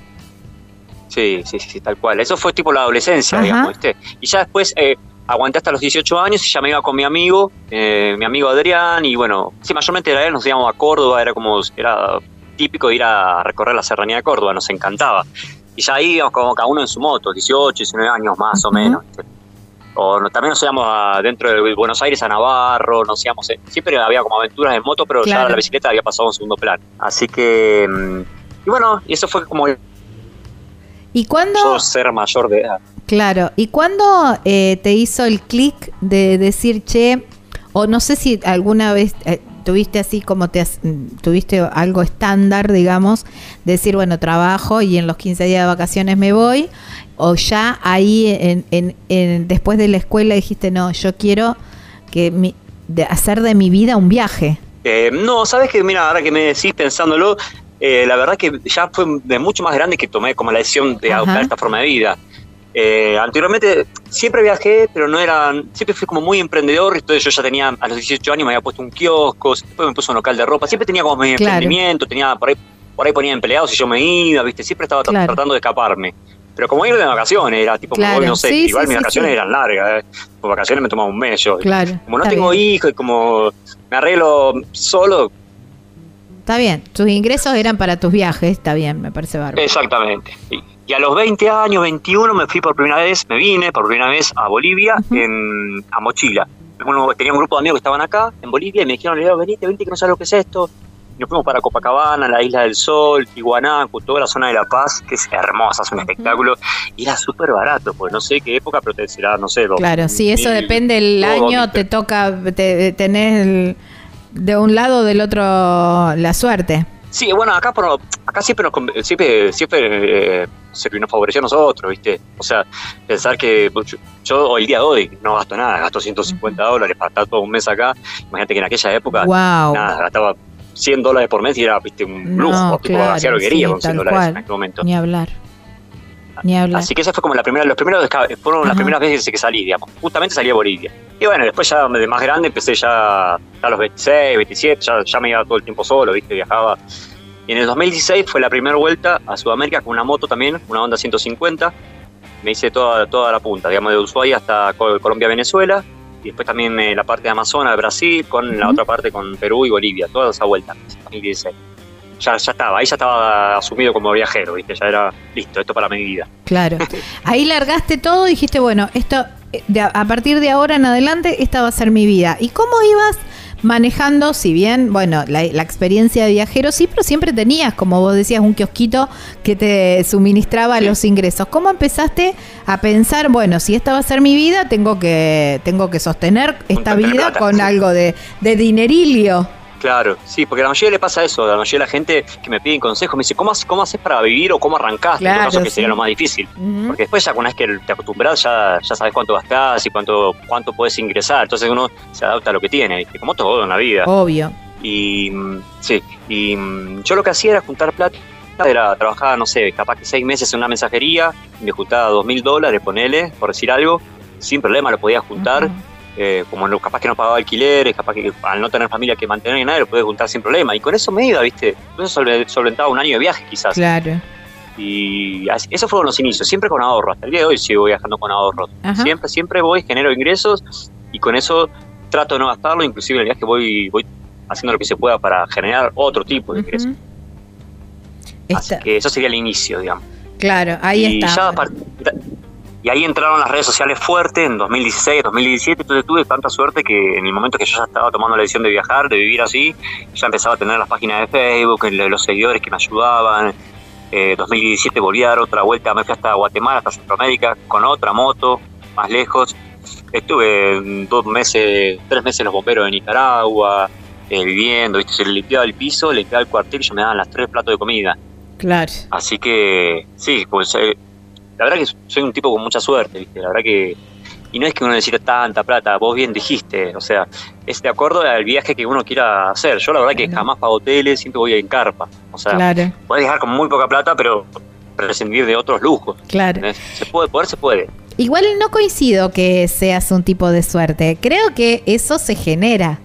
Sí, sí, sí, tal cual. Eso fue tipo la adolescencia, Ajá. digamos, ¿viste? Y ya después eh, aguanté hasta los 18 años y ya me iba con mi amigo, eh, mi amigo Adrián, y bueno, sí, mayormente era él, nos íbamos a Córdoba, era como, era típico ir a recorrer la serranía de Córdoba, nos encantaba. Y ya íbamos como cada uno en su moto, 18, 19 años más o menos. O no- también nos íbamos a- dentro de Buenos Aires a Navarro, nos íbamos, en- siempre había como aventuras en moto, pero Claro. ya la bicicleta había pasado un segundo plano. Así que, mm, y bueno, y eso fue como ¿Y cuándo? yo ser mayor de edad. Claro. ¿Y cuándo eh, te hizo el clic de decir, che, o no sé si alguna vez eh, tuviste así como te mm, tuviste algo estándar, digamos, decir, bueno, trabajo y en los 15 días de vacaciones me voy, o ya ahí en, en- en- después de la escuela dijiste, no, yo quiero que mi- de hacer de mi vida un viaje. Eh, no, sabes que, mira, ahora que me decís pensándolo, eh, la verdad que ya fue de mucho más grande que tomé como la decisión de Ajá. adoptar esta forma de vida. Eh, anteriormente siempre viajé, pero no era, siempre fui como muy emprendedor, entonces yo ya tenía, a los 18 años me había puesto un kiosco, después me puse un local de ropa, siempre tenía como mi Claro. emprendimiento, tenía por ahí, por ahí ponía empleados y yo me iba, viste, siempre estaba Claro. tratando de escaparme. Pero como ir de vacaciones, era tipo, Claro. hoy no sé, Sí, igual sí, mis sí, vacaciones eran largas, eh. Por vacaciones me tomaba un mes yo. Claro. Como no tengo hijos y como me arreglo solo, Está bien, tus ingresos eran para tus viajes, está bien, me parece bárbaro. Exactamente. Y, a los 20 años, 21, me fui por primera vez, me vine por primera vez a Bolivia, en, a Mochila. Bueno, tenía un grupo de amigos que estaban acá, en Bolivia, y me dijeron, Leo, venite, venite, que no sabes lo que es esto. Y nos fuimos para Copacabana, la Isla del Sol, Tiwanaku, toda la zona de La Paz, que es hermosa, es un espectáculo. Y era súper barato, pues no sé qué época, pero te será, no sé, Claro, sí, eso depende del año, te toca, te, tenés el- de un lado o del otro la suerte. Sí, bueno, acá por, acá siempre nos siempre, siempre eh, se nos favoreció a nosotros, ¿viste? O sea, pensar que yo, yo hoy día de hoy no gasto nada, gasto 150 dólares para estar todo un mes acá. Imagínate que en aquella época Wow. nada, gastaba 100 dólares por mes y era, viste, un No, lujo, tipo, claro, hacía lo que sí, quería con 100 tal dólares cual. en aquel momento. Ni hablar. Ni hablar. Así que esa fue como la primera, los primeros fueron Ajá. las primeras veces que salí, digamos. Justamente salí a Bolivia. Y bueno, después ya de más grande empecé ya, a los 26, 27, ya, ya me iba todo el tiempo solo, viste, viajaba. Y en el 2016 fue la primera vuelta a Sudamérica con una moto también, una Honda 150. Me hice toda, toda la punta, digamos, de Ushuaia hasta Co- Colombia, Venezuela. Y después también eh, la parte de Amazonas, Brasil, con la Ujú. otra parte con Perú y Bolivia, toda esa vuelta, 2016. Ya, ya estaba, ahí ya estaba asumido como viajero, viste, ya era listo, esto para mi vida. Claro. Ahí largaste todo y dijiste, bueno, esto de a, partir de ahora en adelante, esta va a ser mi vida. ¿Y cómo ibas manejando, si bien, bueno, la, la experiencia de viajero sí, pero siempre tenías, como vos decías, un kiosquito que te suministraba los ingresos. ¿Cómo empezaste a pensar, bueno, si esta va a ser mi vida, tengo que, tengo que sostener esta vida plata, con sí. algo de, de dinerilio? Claro, sí, porque a la mayoría le pasa eso, a la mayoría de la gente que me piden consejos me dice, ¿cómo, haces- cómo haces para vivir o cómo arrancás? Claro, Yo que sí. sería lo más difícil. Porque después ya una vez que te acostumbras ya, ya sabes cuánto gastás y cuánto, cuánto puedes ingresar. Entonces uno se adapta a lo que tiene, ¿viste? como todo en la vida. Obvio. Y sí, y mm, yo lo que hacía era juntar plata. Era trabajar, no sé, capaz que seis meses en una mensajería, me juntaba dos mil dólares, ponele, por decir algo, sin problema lo podía juntar. Eh, como no- capaz que no pagaba alquileres, capaz que al no tener familia que mantener ni nada, lo podía juntar sin problema. Y con eso me iba, ¿viste? Con eso solve- solventaba un año de viaje quizás. Claro. Y así- esos fueron los inicios, siempre con ahorro. Hasta el día de hoy sigo viajando con ahorro. Ajá. Siempre, siempre voy, genero ingresos y con eso trato de no gastarlo. Inclusive en el viaje voy, voy haciendo lo que se pueda para generar otro tipo de ingresos. Así que eso sería el inicio, digamos. claro, ahí y está. ya Y ahí entraron las redes sociales fuertes en 2016, 2017, entonces tuve tanta suerte que en el momento que yo ya estaba tomando la decisión de viajar, de vivir así, ya empezaba a tener las páginas de Facebook, los seguidores que me ayudaban. Eh, 2017 volví a dar otra vuelta, me fui hasta Guatemala, hasta Centroamérica, con otra moto, más lejos. Estuve dos meses, tres meses en los bomberos de Nicaragua, eh, viviendo, ¿viste? se limpiaba el piso, limpiaba el cuartel y ya me daban las tres platos de comida. Claro. Así que, sí, pues eh, la verdad que soy un tipo con mucha suerte, ¿viste? La verdad que. Y no es que uno necesite tanta plata, vos bien dijiste, o sea, es de acuerdo al viaje que uno quiera hacer. Yo la verdad que jamás pago hoteles, siempre voy en carpa. O sea, Claro, podés viajar con muy poca plata, pero prescindir de otros lujos. claro. ¿entendés? Se puede, poder se puede. Igual no coincido que seas un tipo de suerte. Creo que eso se genera.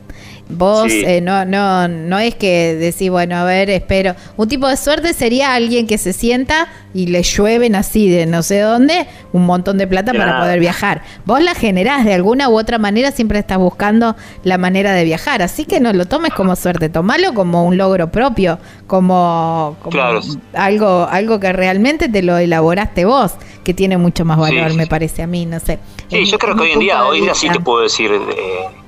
Vos Sí. eh, no, no, no es que decís, bueno, a ver, espero. Un tipo de suerte sería alguien que se sienta y le llueven así de no sé dónde un montón de plata para poder viajar. Vos la generás de alguna u otra manera, siempre estás buscando la manera de viajar. Así que no lo tomes como suerte, tomalo como un logro propio, como, como Claro. algo, algo que realmente te lo elaboraste vos, que tiene mucho más valor, sí. me parece a mí, no sé. Sí, Es yo creo que hoy en día, hoy día sí te puedo decir eh,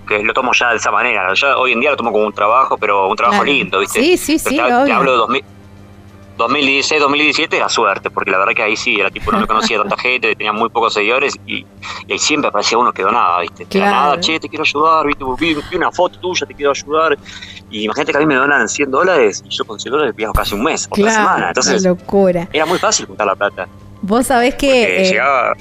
que lo tomo ya de esa manera. Yo hoy en día lo tomo como un trabajo, pero un trabajo Claro. lindo, ¿viste? Sí, sí, sí, te, te hablo de 2000 2016, 2017 era suerte, porque la verdad que ahí sí, era tipo, no me conocía tanta gente, tenía muy pocos seguidores y, y ahí siempre aparecía uno que donaba, ¿viste? Claro. nada, che, te quiero ayudar, ¿viste? Vi, una foto tuya, te quiero ayudar. Y imagínate que a mí me donan 100 dólares y yo con 100 dólares viajo casi un mes, por la semana. Claro, Entonces, locura. era muy fácil juntar la plata. Vos sabés que... eh, llegaba...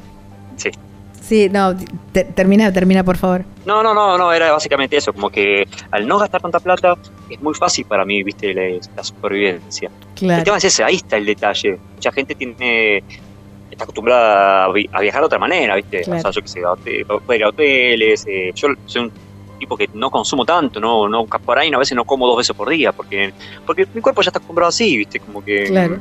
Sí. No, te- termina, termina, por favor. No, no, no, no, era básicamente eso, como que al no gastar tanta plata es muy fácil para mí, viste, la, la supervivencia. El Claro. tema es ese, ahí está el detalle. Mucha gente tiene está acostumbrada a, vi- a viajar de otra manera, viste, Claro. o sea, yo qué sé, puede ir a hoteles, eh, yo soy un tipo que no consumo tanto, no, no por ahí a veces no como dos veces por día, porque, porque mi cuerpo ya está acostumbrado así, viste, como que Claro.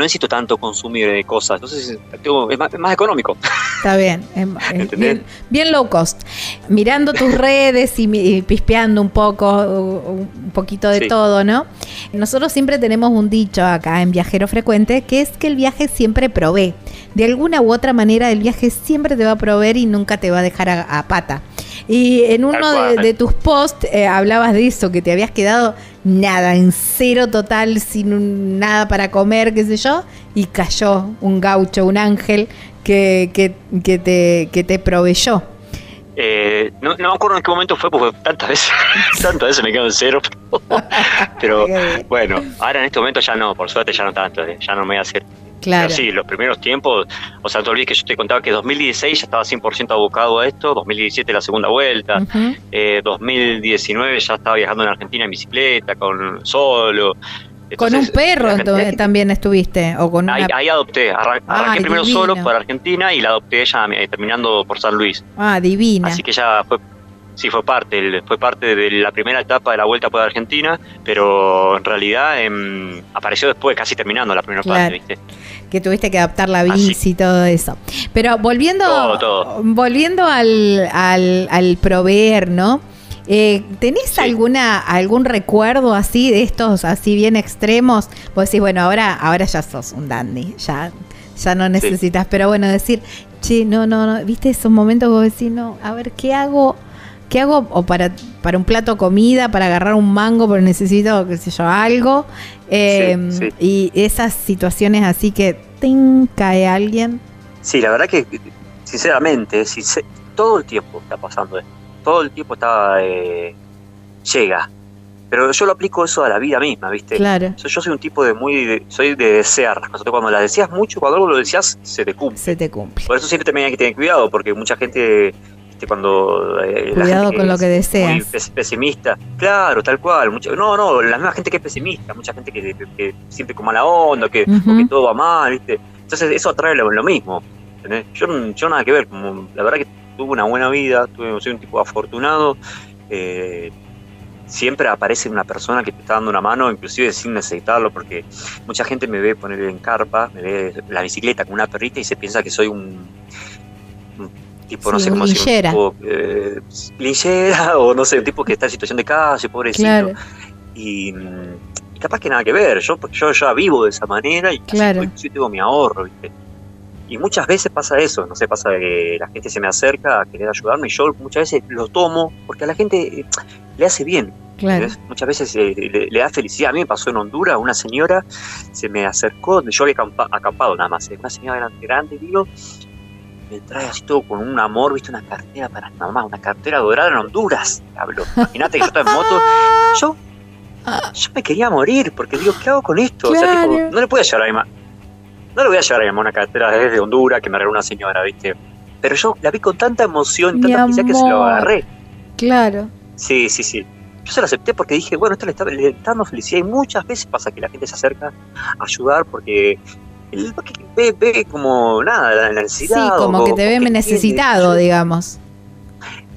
No necesito tanto consumir eh, cosas, entonces es, más, es más económico. Está bien, es- bien, bien low cost. Mirando tus redes y, y pispeando un poco, un poquito de Sí. todo, ¿no? Nosotros siempre tenemos un dicho acá en Viajero Frecuente, que es que el viaje siempre provee. De alguna u otra manera el viaje siempre te va a proveer y nunca te va a dejar a, a pata. Y en uno de, tus posts eh, hablabas de eso, que te habías quedado nada, en cero total, sin un- nada para comer, qué sé yo, y cayó un gaucho, un ángel que, que, que te, que te proveyó. Eh, no, no me acuerdo en qué momento fue, porque tantas veces, tantas veces me quedo en cero. Pero bueno, ahora en este momento ya no, por suerte ya no tanto, eh, ya no me voy a hacer. Claro. Pero sí, los primeros tiempos, o sea, no te olvides que yo te contaba que 2016 ya estaba 100% abocado a esto, 2017 la segunda vuelta, Ujú. eh, 2019 ya estaba viajando en Argentina en bicicleta, con solo. Con un Entonces, perro la ento- gente- también estuviste, o con una... Ahí, ahí adopté, arran- arranqué Ay, primero divino. solo para Argentina y la adopté ya eh, terminando por San Luis. Ah, divina. Así que ya fue, sí fue parte, fue parte de la primera etapa de la vuelta por Argentina, pero en realidad em, apareció después, casi terminando la primera Claro. parte, ¿viste? Que tuviste que adaptar la Así. bici y todo eso. Pero volviendo, Todo, todo. volviendo al, al, al proveer, ¿no? Eh, ¿Tenés Sí. alguna algún recuerdo así de estos así bien extremos? Vos decís, bueno, ahora ahora ya sos un dandy, ya ya no necesitas, pero bueno, decir, che, no, no, no, ¿viste esos momentos vos decís, no, a ver, ¿qué hago? ¿Qué hago? O para, para un plato de comida, para agarrar un mango, pero necesito, qué sé yo, algo. Eh, Sí, sí. Y esas situaciones así que ¡ting! cae alguien. Sí, la verdad que, sinceramente, todo el tiempo está pasando esto, todo el tiempo está, eh, llega, pero yo lo aplico eso a la vida misma, ¿viste? Claro, Yo soy un tipo de muy, de- soy de desear las cosas, cuando las deseas mucho, cuando algo lo deseas, se te cumple. se te cumple. Por eso siempre también hay que tener cuidado, porque mucha gente, viste, cuando... eh, la Cuidado gente con lo que es deseas. Muy pes- pesimista. Claro, tal cual. mucha- no, no, la misma gente que es pesimista, mucha gente que, que- que siempre con mala onda, que, Ujú. o que todo va mal, ¿viste? Entonces eso atrae lo, lo mismo. ¿entendés? Yo, yo nada que ver, como, la verdad que tuve una buena vida, tuve, soy un tipo afortunado. eh, siempre aparece una persona que te está dando una mano, inclusive sin necesitarlo, porque mucha gente me ve poner en carpa, me ve la bicicleta con una perrita y se piensa que soy un, un tipo, no sé cómo linchera. tipo, eh, linchera o no sé, un tipo que está en situación de calle, pobrecito. Claro, Y, y capaz que nada que ver, yo, yo ya vivo de esa manera y Claro. inclusive tengo mi ahorro, ¿viste? Y muchas veces pasa eso, no sé, pasa que la gente se me acerca a querer ayudarme y yo muchas veces lo tomo porque a la gente eh, le hace bien. Muchas veces eh, le, le da felicidad. A mí me pasó en Honduras, una señora se me acercó, yo había acampa- acampado nada más, eh, una señora grande, grande, digo, me trae así todo con un amor, viste, una cartera para mi mamá, una cartera dorada en Honduras. Hablo, imagínate que yo estaba en moto, yo, yo me quería morir, porque digo, ¿qué hago con esto? O sea, tipo, no le puedo llevar a mi mamá, no le voy a llevar a mi mamá una cartera desde Honduras que me regaló una señora, viste. Pero yo la vi con tanta emoción, tanta felicidad que se lo agarré. Claro. Sí, sí, sí. Yo se lo acepté porque dije, bueno, esto le está, le está dando felicidad y muchas veces pasa que la gente se acerca a ayudar porque, el- porque ve, ve como nada, la la Sí, necesidad. como o- que te ve tiene- necesitado, digamos.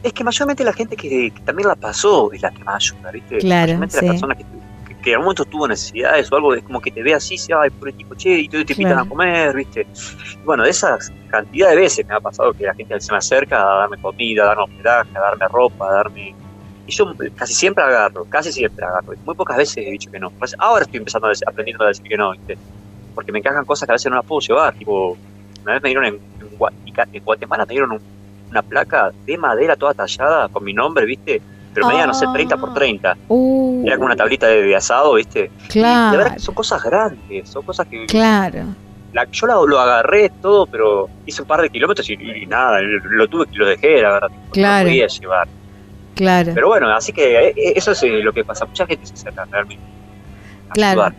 Es que mayormente la gente que, que también la pasó es la que más ayuda, ¿viste? Claro, Mayormente sí. las personas que, que, que en algún momento tuvo necesidades o algo, es como que te ve así, se ay, por el tipo, che, y te, te invitan Claro. a comer, ¿viste? Y bueno, de esas cantidad de veces me ha pasado que la gente se me acerca a darme comida, a darme hospedaje, a darme ropa, a darme... Y yo casi siempre agarro, casi siempre agarro. Muy pocas veces he dicho que no. Pues ahora estoy empezando a decir- aprendiendo a decir que no, ¿viste? Porque me encajan cosas que a veces no las puedo llevar. Tipo, una vez me dieron en, en Gua- en Guatemala, me dieron un- una placa de madera toda tallada con mi nombre, ¿viste? Pero medía, no sé, 30 por 30. Uh, Era como una tablita de, de asado, ¿viste? Y la verdad claro, que son cosas grandes, son cosas que... claro. la- yo la- lo agarré todo, pero hice un par de kilómetros y, y nada, lo tuve que lo dejé, la verdad. Claro. No podía llevar. Claro. Pero bueno, así que eh, eso es eh, lo que pasa. Mucha gente se acerca realmente a Claro. ayudar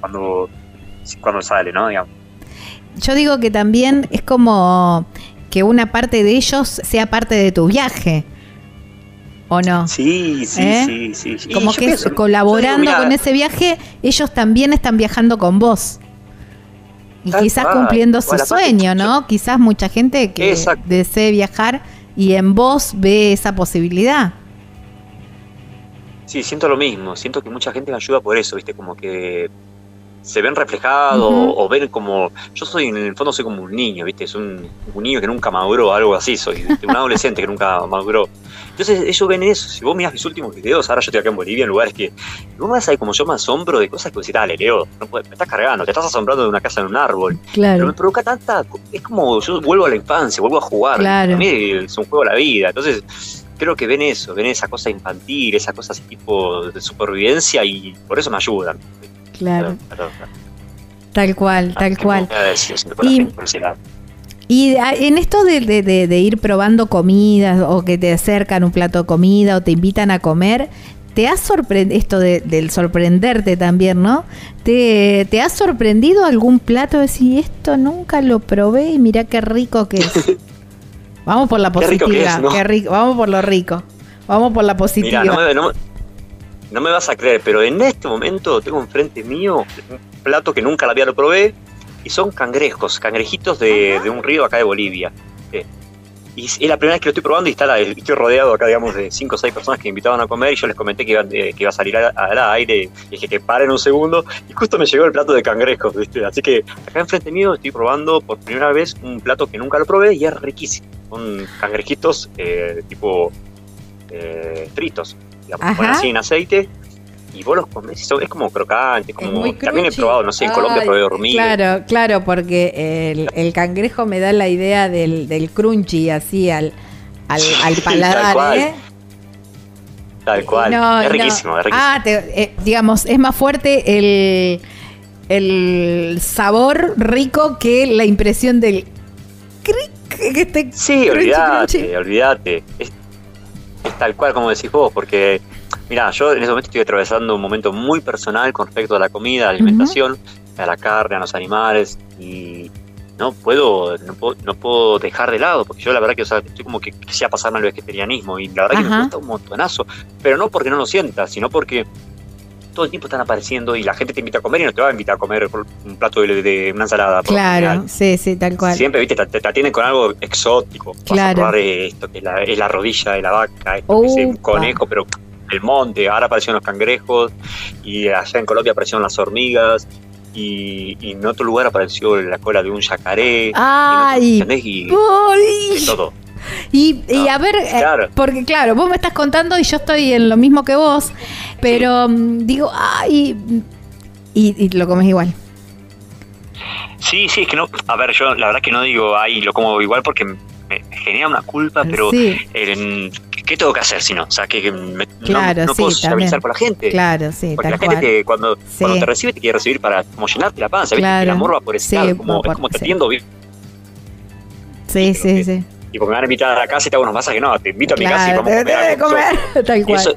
cuando, cuando sale, ¿no? Digamos. Yo digo que también es como que una parte de ellos sea parte de tu viaje. ¿O no? Sí, sí, ¿Eh? sí, sí. Como que pienso- colaborando con ese viaje, ellos también están viajando con vos. Y quizás cual. cumpliendo su sueño, ¿no? Quizás mucha gente que Exacto. desee viajar y en vos ve esa posibilidad. Sí, siento lo mismo. Siento que mucha gente me ayuda por eso, ¿viste? Como que se ven reflejados Ujú. o ven como. Yo soy, en el fondo, soy como un niño, ¿viste? Soy un, un niño que nunca maduró, algo así. Soy un adolescente que nunca maduró. Entonces, ellos ven eso. Si vos mirás mis últimos videos, ahora yo estoy acá en Bolivia, en lugares que. Vos me vas ahí como yo me asombro de cosas que vos decís, dale, Leo, no puedes- me estás cargando, te estás asombrando de una casa en un árbol. Pero Claro. me provoca tanta. Es como yo vuelvo a la infancia, vuelvo a jugar. Claro. A mí es un juego a la vida. Entonces, creo que ven eso, ven esa cosa infantil, esa cosa así tipo de supervivencia y por eso me ayudan. Claro. Pero- pero- Tal cual, tal que cual. Y-. Y a- en esto de, de- de- de ir probando comidas o que te acercan un plato de comida o te invitan a comer, ¿te ha sorprendido esto de- del sorprenderte también, ¿no? ¿Te, te ha sorprendido algún plato de decir esto nunca lo probé y mira qué rico que es? Vamos por la Qué rico que positividad, es, ¿no? qué rico, vamos por lo rico, vamos por la positiva. Mira, no me, no, me- no me vas a creer, pero en este momento tengo enfrente mío un plato que nunca la había lo probé y son cangrejos, cangrejitos de, de un río acá de Bolivia. Eh, Y es la primera vez que lo estoy probando y está la- estoy rodeado acá, digamos, de cinco o seis personas que me invitaban a comer y yo les comenté que iba, eh, que iba a salir al, al aire y dije que paren un segundo y justo me llegó el plato de cangrejos, ¿viste? Así que acá enfrente mío estoy probando por primera vez un plato que nunca lo probé y es riquísimo. Son cangrejitos eh, tipo eh, fritos, digamos, Ajá. así en aceite y vos los comés y son- es como crocante, como también he probado, no sé, en Colombia Ay, probé hormiga. Claro, claro, porque el, el cangrejo me da la idea del, del crunchy así al, al, al Tal paladar, cual. ¿eh? Tal cual. No, es no. riquísimo, es riquísimo. Ah, te- eh, digamos, es más fuerte el, el sabor rico que la impresión del cric, que esté Sí, olvídate, olvídate. Es, es tal cual como decís vos, porque, mira, yo en ese momento estoy atravesando un momento muy personal con respecto a la comida, a la alimentación, a la carne, a los animales, y no puedo, no puedo, no puedo dejar de lado, porque yo la verdad que o sea, estoy como que quisiera pasarme al vegetarianismo, y la verdad que me gusta un montonazo, pero no porque no lo sienta, sino porque todo el tiempo están apareciendo y la gente te invita a comer y no te va a invitar a comer un plato de, de una ensalada. Claro, sí, sí, tal cual. Siempre, viste, te, atienden con algo exótico. Vas Claro. a probar esto, que es la, es la rodilla de la vaca, esto que es un Upa. conejo, pero el monte. Ahora aparecieron los cangrejos y allá en Colombia aparecieron las hormigas y, y en otro lugar apareció la cola de un yacaré. Ay. Y de todo. Y, y a ver, eh, porque claro, vos me estás contando y yo estoy en lo mismo que vos, pero mm, digo, ay, y, y lo comes igual. Sí, sí, es que no. A ver, yo la verdad que no digo, ay, lo como igual porque me genera una culpa, pero Sí. eh, ¿qué tengo que hacer si no? O sea, que, me- no- Claro, no, sí, puedo socializar con la gente. Claro, sí, Porque la gente cual. te- cuando, Sí. cuando te recibe te quiere recibir para como llenarte la panza, ¿viste? Claro. El amor va por ese lado, como, por- es como te atiendo bien. Sí, sí, sí. Y porque me van a invitar a la casa y te hago unos masajes, no, te invito a mi casa y vamos a comer comer, tal Y cual. eso,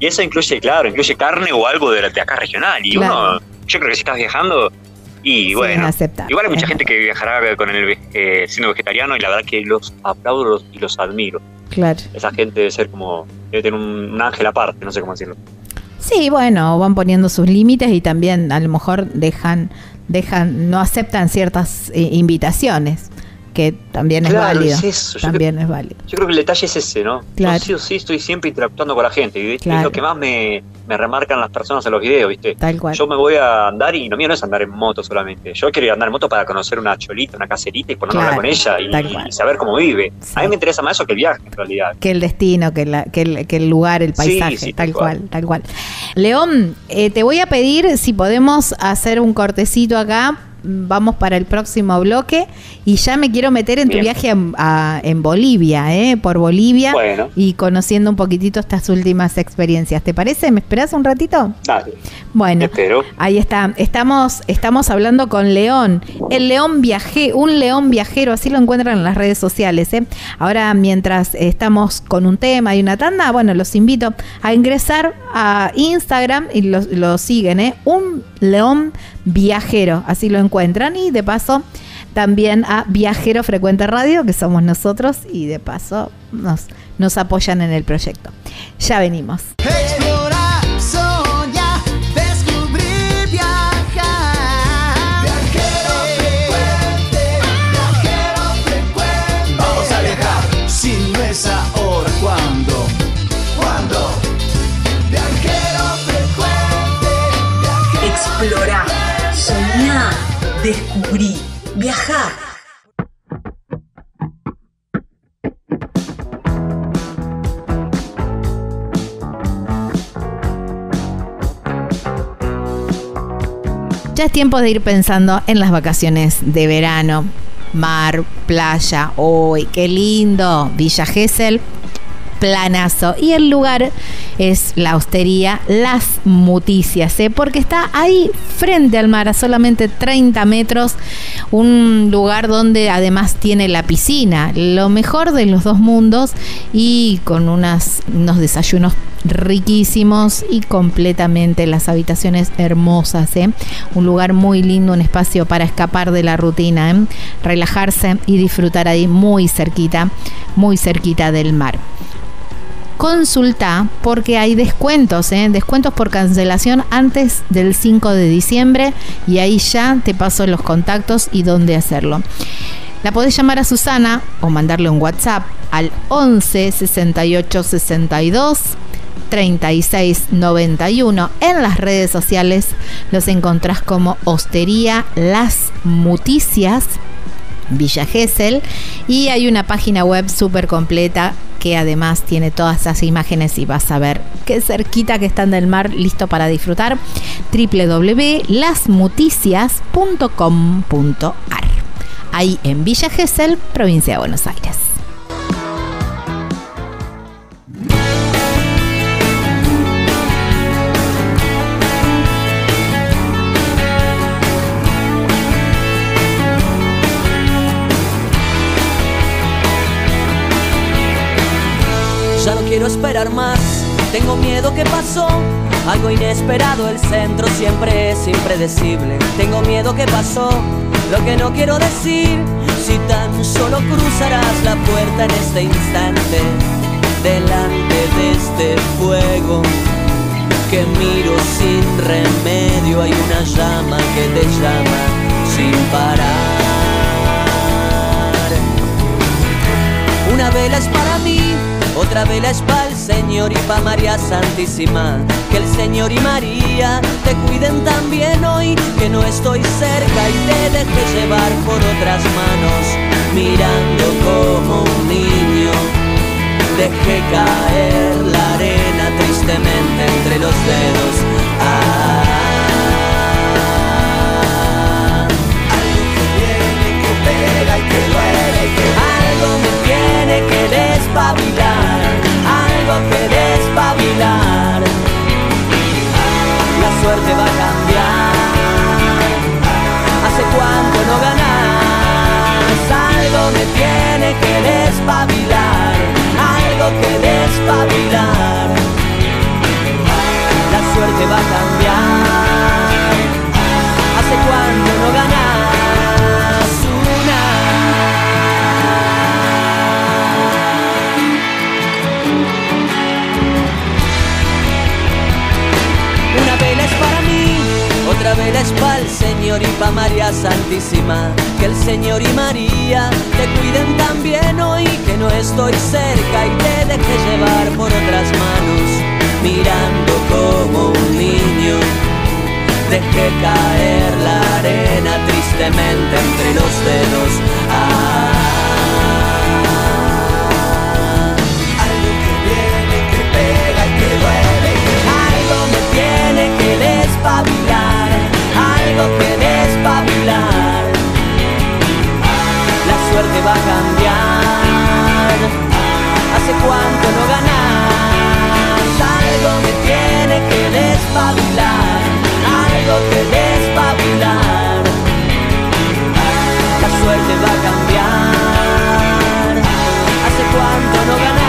y eso incluye, claro, incluye carne o algo de, la- de acá regional. Y Claro. uno, yo creo que si estás viajando, y Sí, bueno, acepta. igual hay mucha gente que viajará con el eh, siendo vegetariano y la verdad que los aplaudo y los admiro. Claro. Esa gente debe ser como, debe tener un, un ángel aparte, no sé cómo decirlo. Sí, bueno, van poniendo sus límites y también a lo mejor dejan, dejan, no aceptan ciertas eh, invitaciones, que también es válido. es eso, yo También es válido. Yo creo que el detalle es ese, ¿no? Claro. Yo sí o sí estoy siempre interactuando con la gente y es lo que más me, me remarcan las personas en los videos, ¿viste? Tal cual. Yo me voy a andar y lo mío no es andar en moto solamente. Yo quiero ir a andar en moto para conocer una cholita, una caserita y ponerme Claro, con ella y, saber cómo vive. A mí me interesa más eso que el viaje, en realidad. que el destino, que, la- que, el, que el lugar, el Sí, paisaje, sí, tal tal cual, cual. tal cual. León, eh, te voy a pedir si podemos hacer un cortecito acá. Vamos para el próximo bloque y ya me quiero meter en tu viaje a- a- en Bolivia, ¿eh? por Bolivia Bueno. y conociendo un poquitito estas últimas experiencias. ¿Te parece? ¿Me esperás un ratito? Dale. Bueno, Espero. ahí está. Estamos, estamos hablando con León. El león viaje, un león viajero, así lo encuentran en las redes sociales. ¿eh? Ahora, mientras estamos con un tema y una tanda, bueno, los invito a ingresar a Instagram y lo, lo siguen, ¿eh? Un león viajero, así lo encuentran. Y de paso, también a Viajero Frecuente Radio, que somos nosotros, y de paso nos, nos apoyan en el proyecto. Ya venimos. Descubrí, viajar. Ya es tiempo de ir pensando en las vacaciones de verano. Mar, playa, uy, qué lindo. Villa Gesell, planazo. Y el lugar es la hostería Las Muticias, ¿eh? porque está ahí frente al mar, a solamente 30 metros. Un lugar donde además tiene la piscina, lo mejor de los dos mundos y con unas, unos desayunos riquísimos y completamente las habitaciones hermosas, ¿eh? un lugar muy lindo, un espacio para escapar de la rutina, ¿eh? relajarse y disfrutar ahí muy cerquita, muy cerquita del mar consulta porque hay descuentos, ¿eh? descuentos por cancelación antes del 5 de diciembre y ahí ya te paso los contactos y dónde hacerlo. La podés llamar a Susana o mandarle un WhatsApp al 11 68 62 36 91. En las redes sociales los encontrás como Hostería Las Muticias. Villa Gesell y hay una página web súper completa que además tiene todas esas imágenes y vas a ver qué cerquita que están del mar listo para disfrutar www.lasmuticias.com.ar ahí en Villa Gesell, provincia de Buenos Aires. Esperar más, tengo miedo que pasó. Algo inesperado, el centro siempre es impredecible. Tengo miedo que pasó, lo que no quiero decir. Si tan solo cruzarás la puerta en este instante, delante de este fuego que miro sin remedio, hay una llama que te llama sin parar. Una vela es para mí, otra vela es para el Señor y para María Santísima. Que el Señor y María te cuiden también hoy, que no estoy cerca y te dejes llevar por otras manos, mirando como un niño. Dejé caer la arena tristemente entre los dedos. Ah, algo me tiene que despabilar hace despabilar. La suerte va a cambiar. Hace cuánto no ganas. Algo me tiene que despabilar. Algo que despabilar. La suerte va a cambiar. Hace cuánto no ganas. Es para el Señor y para María Santísima. Que el Señor y María te cuiden también hoy que no estoy cerca y te deje llevar por otras manos, mirando como un niño. Dejé caer la arena tristemente entre los dedos. Ah. Algo que viene, que pega y que duele. Algo me tiene que despabilar. Algo que despabilar. La suerte va a cambiar. ¿Hace cuánto no ganas? Algo me tiene que despabilar. Algo que despabilar. La suerte va a cambiar. ¿Hace cuánto no ganas?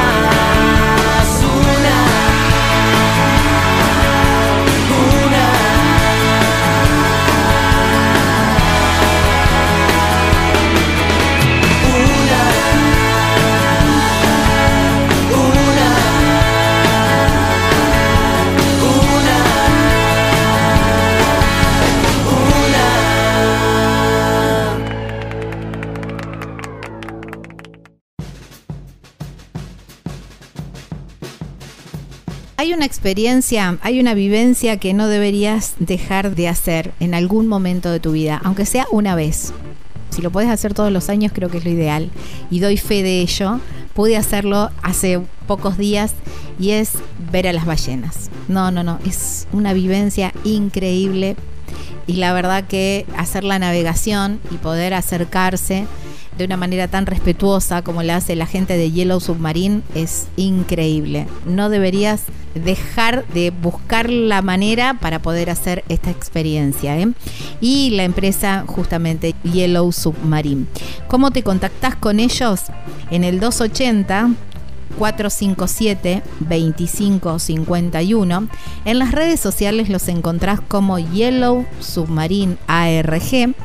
Experiencia, hay una vivencia que no deberías dejar de hacer en algún momento de tu vida, aunque sea una vez. Si lo puedes hacer todos los años, creo que es lo ideal. Y doy fe de ello. Pude hacerlo hace pocos días y es ver a las ballenas. No, no, no. Es una vivencia increíble. Y la verdad que hacer la navegación y poder acercarse de una manera tan respetuosa como la hace la gente de Yellow Submarine es increíble. No deberías dejar de buscar la manera para poder hacer esta experiencia. ¿eh? Y la empresa justamente Yellow Submarine. ¿Cómo te contactás con ellos? En el 280 457-2551. En las redes sociales los encontrás como Yellow Submarine ARG.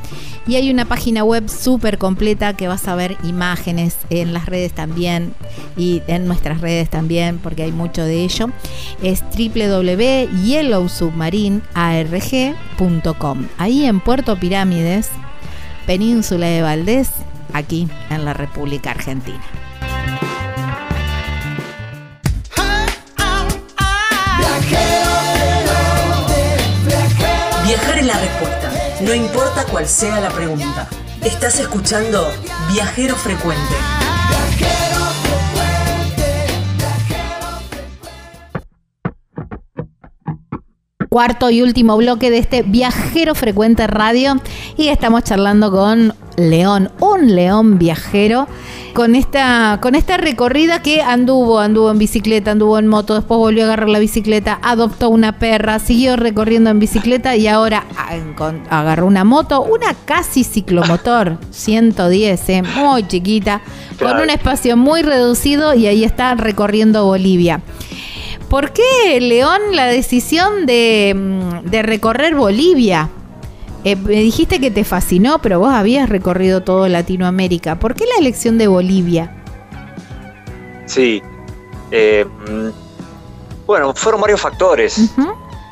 Y hay una página web súper completa que vas a ver imágenes en las redes también y en nuestras redes también, porque hay mucho de ello. Es www.yellowsubmarinearg.com. Ahí en Puerto Pirámides, Península de Valdés, aquí en la República Argentina. Viajar es la respuesta, no importa cuál sea la pregunta. Estás escuchando Viajero Frecuente. cuarto y último bloque de este viajero frecuente radio y estamos charlando con León, un león viajero con esta con esta recorrida que anduvo, anduvo en bicicleta, anduvo en moto, después volvió a agarrar la bicicleta, adoptó una perra, siguió recorriendo en bicicleta y ahora ah, agarró una moto, una casi ciclomotor 110, eh, muy chiquita, con un espacio muy reducido y ahí está recorriendo Bolivia. ¿Por qué, León, la decisión de, mm, de recorrer Bolivia? Eh, me dijiste que te fascinó, pero vos habías recorrido todo Latinoamérica. ¿Por qué la elección de Bolivia? Sí. Eh, mm, bueno, fueron varios factores.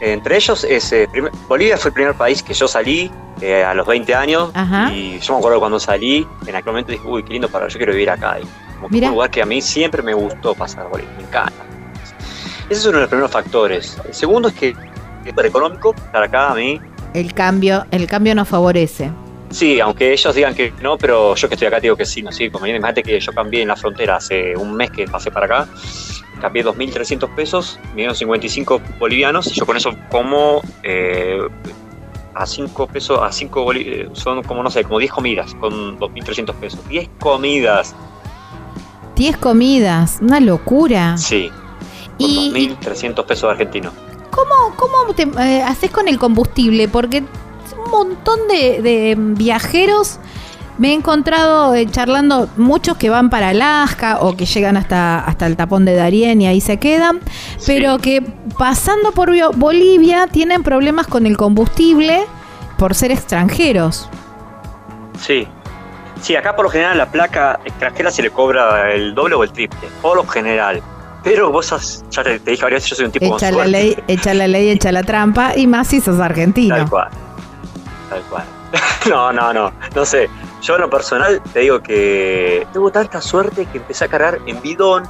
Entre ellos, es, eh, Bolivia fue el primer país que yo salí eh, a los 20 años. Ajá. Y yo me acuerdo cuando salí, en aquel momento dije, uy, qué lindo para yo quiero vivir acá. Y como que un lugar que a mí siempre me gustó pasar Bolivia, me encanta. Ese es uno de los primeros factores. El segundo es que es para económico, estar acá a mí. El cambio, el cambio nos favorece. Sí, aunque ellos digan que no, pero yo que estoy acá digo que sí, no sí, conviene. Imagínate que yo cambié en la frontera hace un mes que pasé para acá, cambié 2.300 pesos, me dieron 55 bolivianos y yo con eso como eh, a 5 pesos, a 5 bolivianos, son como no sé, como 10 comidas con 2.300 pesos. 10 comidas, 10 comidas, una locura. sí, con y 2.300 pesos argentinos. ¿Cómo, cómo te eh, haces con el combustible? Porque un montón de, de viajeros me he encontrado eh, charlando muchos que van para Alaska o que llegan hasta, hasta el tapón de Darien y ahí se quedan, pero que pasando por Bolivia tienen problemas con el combustible por ser extranjeros. Sí. Sí, acá por lo general a la placa extranjera se le cobra el doble o el triple, por lo general. Pero vos sos- ya te, dije varias veces, yo soy un tipo con Echa la ley, echa la ley, echa la trampa y más si sos argentino. Tal cual. Tal cual. no, no, no. No sé. Yo en lo personal te digo que tuve tanta suerte que empecé a cargar en bidón.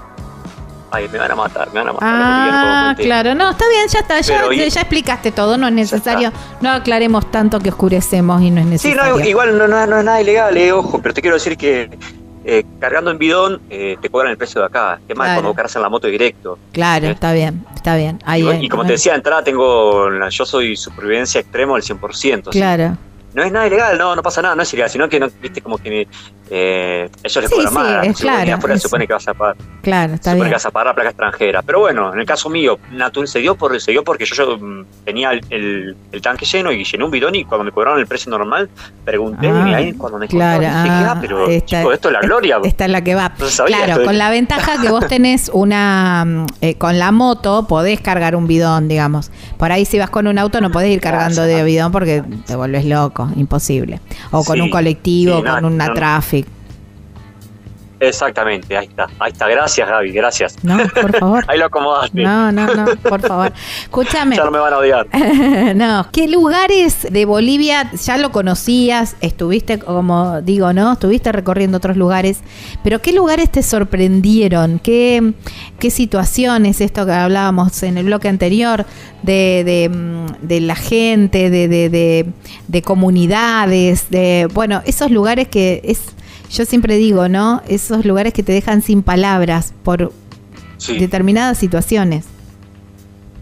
Ay, me van a matar, me van a matar. Ah, claro, no, está bien, ya está, ya, Pero y- ya explicaste todo, no es necesario, no aclaremos tanto que oscurecemos y no es Sí, necesario. no, igual no, no- no es nada ilegal, eh, ojo, pero te quiero decir que eh, cargando en bidón eh, te cobran el precio de acá. Es más, Claro. cuando cargas en la moto directo. Claro, está bien, está bien. Ahí, y, como te decía de entrada, tengo yo soy supervivencia extremo al 100%. ¿sí? No es nada ilegal, no, no pasa nada, no es ilegal, sino que no, viste como que eh, ellos les Sí, es claro, se supone que vas a pagar, Claro, se está supone bien. que vas a pagar la placa extranjera. Pero bueno, en el caso mío, natu- se dio por se dio porque yo, yo mm, tenía el, el- el tanque lleno y llené un bidón y cuando me cobraron el precio normal, pregunté Ah, y ahí cuando me claro, contaron dije, ah, ah, pero esta- chico, esto es la gloria. Esta es la que va. No sabía Claro, con la ventaja que vos tenés una. mm, eh, con la moto podés cargar un bidón, digamos. Por ahí, si vas con un auto, no podés ir cargando de bidón porque te vuelves loco, imposible. O con Sí, un colectivo, sí, no, con una no. traffic. Exactamente, ahí está, ahí está, gracias Gaby, gracias. No, por favor. ahí lo acomodaste. No, no, no, por favor. Escúchame. Ya no me van a odiar. no, ¿qué lugares de Bolivia ya lo conocías? Estuviste, como digo, ¿no? Estuviste recorriendo otros lugares, pero ¿qué lugares te sorprendieron? ¿Qué, qué situaciones, esto que hablábamos en el bloque anterior, de, de, de la gente, de, de, de, de comunidades, de, bueno, esos lugares que es, yo siempre digo, ¿no? Esos lugares que te dejan sin palabras por Sí. determinadas situaciones.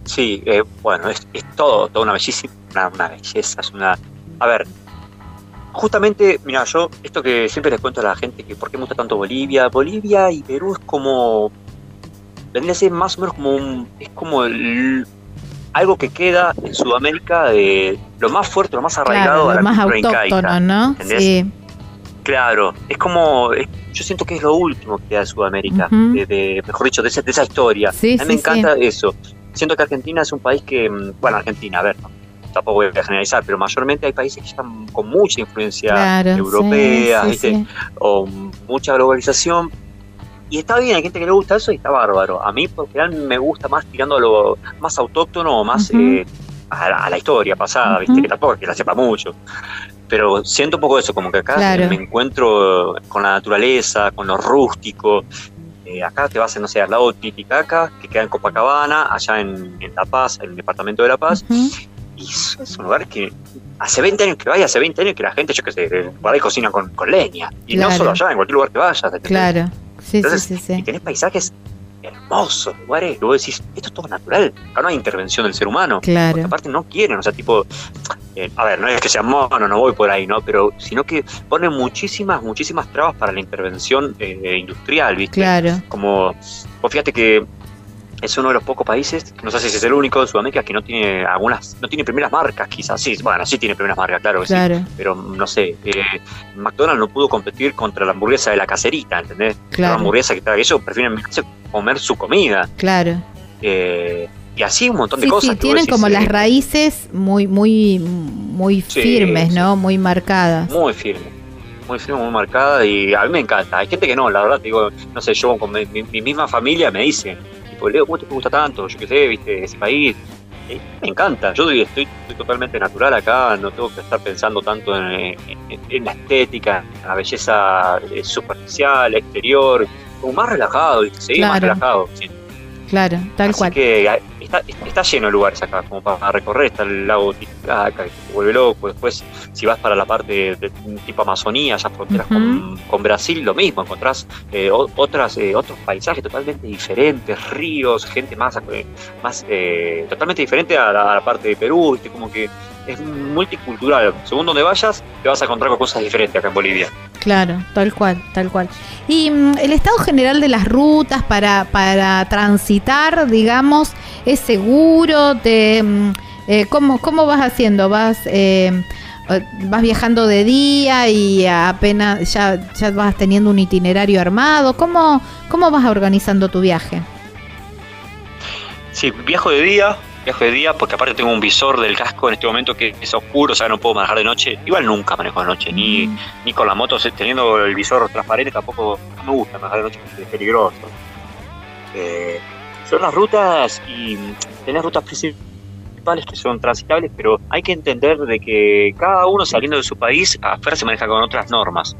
Sí, eh, bueno, es, es todo, toda una bellísima, una, una belleza, es una... A ver, justamente, mira, yo, esto que siempre les cuento a la gente, que por qué me gusta tanto Bolivia, Bolivia y Perú es como... Vendría a ser más o menos como un... Es como el- algo que queda en Sudamérica de lo más fuerte, lo más arraigado Claro, a la lo más incaica, autóctono, ¿no? ¿entendés? Sí. Claro, es como, es- yo siento que es lo último que de Sudamérica, de, de- mejor dicho, de esa, de esa historia. Sí, a mí me sí, encanta eso. Siento que Argentina es un país que, mm, bueno, Argentina, a ver, no, tampoco voy a generalizar, pero mayormente hay países que están con mucha influencia Claro, europea, ¿viste? o mucha globalización. Y está bien, hay gente que le gusta eso y está bárbaro. A mí, por general, me gusta más tirando a lo más autóctono o más eh, a, la, a la historia pasada, ¿viste? Que tampoco es que la sepa mucho. Pero siento un poco eso, como que acá Claro. me encuentro con la naturaleza, con lo rústico. Eh, acá te vas, no sé, al lado de Titicaca, que queda en Copacabana, allá en, en La Paz, en el departamento de La Paz. Y es, es un lugar que hace 20 años que vaya, hace 20 años que la gente, yo qué sé, por ahí cocina con, con leña. Y Claro. no solo allá, en cualquier lugar que vayas. Claro. Sí, Entonces, sí, sí, Y sí. tenés paisajes hermosos, lugares que vos decís, esto es todo natural. Acá no hay intervención del ser humano. Claro. Porque aparte no quieren, o sea, tipo, eh, a ver, no es que sean monos, no voy por ahí, ¿no? Pero, sino que ponen muchísimas, muchísimas trabas para la intervención eh, industrial, ¿viste? Claro. Como, vos fíjate que es uno de los pocos países, no sé si es el único de Sudamérica que no tiene algunas, no tiene primeras marcas, quizás, sí, bueno, sí tiene primeras marcas, claro que sí, Claro. pero no sé, eh, McDonald's no pudo competir contra la hamburguesa de la cacerita, ¿entendés? Claro. La hamburguesa que está, ellos prefieren comer su comida, Claro. eh, y así un montón de Sí, cosas. sí, tienen decís, como eh, las raíces muy, muy, muy Sí, firmes, sí. ¿no? Muy marcadas. Muy firme, muy firme, muy marcada y a mí me encanta. Hay gente que no, la verdad, te digo, no sé, yo con mi, mi- mi misma familia me dicen, tipo, Leo, ¿cómo te gusta tanto? Yo qué sé, viste, ese país. Eh, me encanta, yo estoy, totalmente natural acá, no tengo que estar pensando tanto en, en- en la estética, en la belleza eh, superficial, exterior, como más relajado, ¿viste? más Claro. relajado. sí. Claro, tal Así cual. que eh, está, está lleno de lugares acá, como para recorrer, está el lago Titicaca, que te vuelve loco, después si vas para la parte de, tipo Amazonía, ya fronteras con, con Brasil, lo mismo, encontrás eh, otras, eh, otros paisajes totalmente diferentes, ríos, gente más, eh, más eh, totalmente diferente a la, a la parte de Perú, ¿viste? como que es multicultural, según donde vayas, te vas a encontrar con cosas diferentes acá en Bolivia. Claro, tal cual, tal cual. Y mm, el estado general de las rutas para, para transitar, digamos, es seguro. Te, mm, eh, ¿cómo, ¿Cómo vas haciendo? ¿Vas eh, eh, vas viajando de día y apenas ya, ya vas teniendo un itinerario armado? ¿Cómo, ¿Cómo vas organizando tu viaje? Sí, viajo de día, viajo de día porque aparte tengo un visor del casco en este momento que es oscuro, o sea, no puedo manejar de noche. Igual nunca manejo de noche, ni, ni con la moto, teniendo el visor transparente tampoco me gusta manejar de noche porque es peligroso. Eh, son las rutas y tenés rutas principales que son transitables, pero hay que entender de que cada uno saliendo de su país afuera se maneja con otras normas.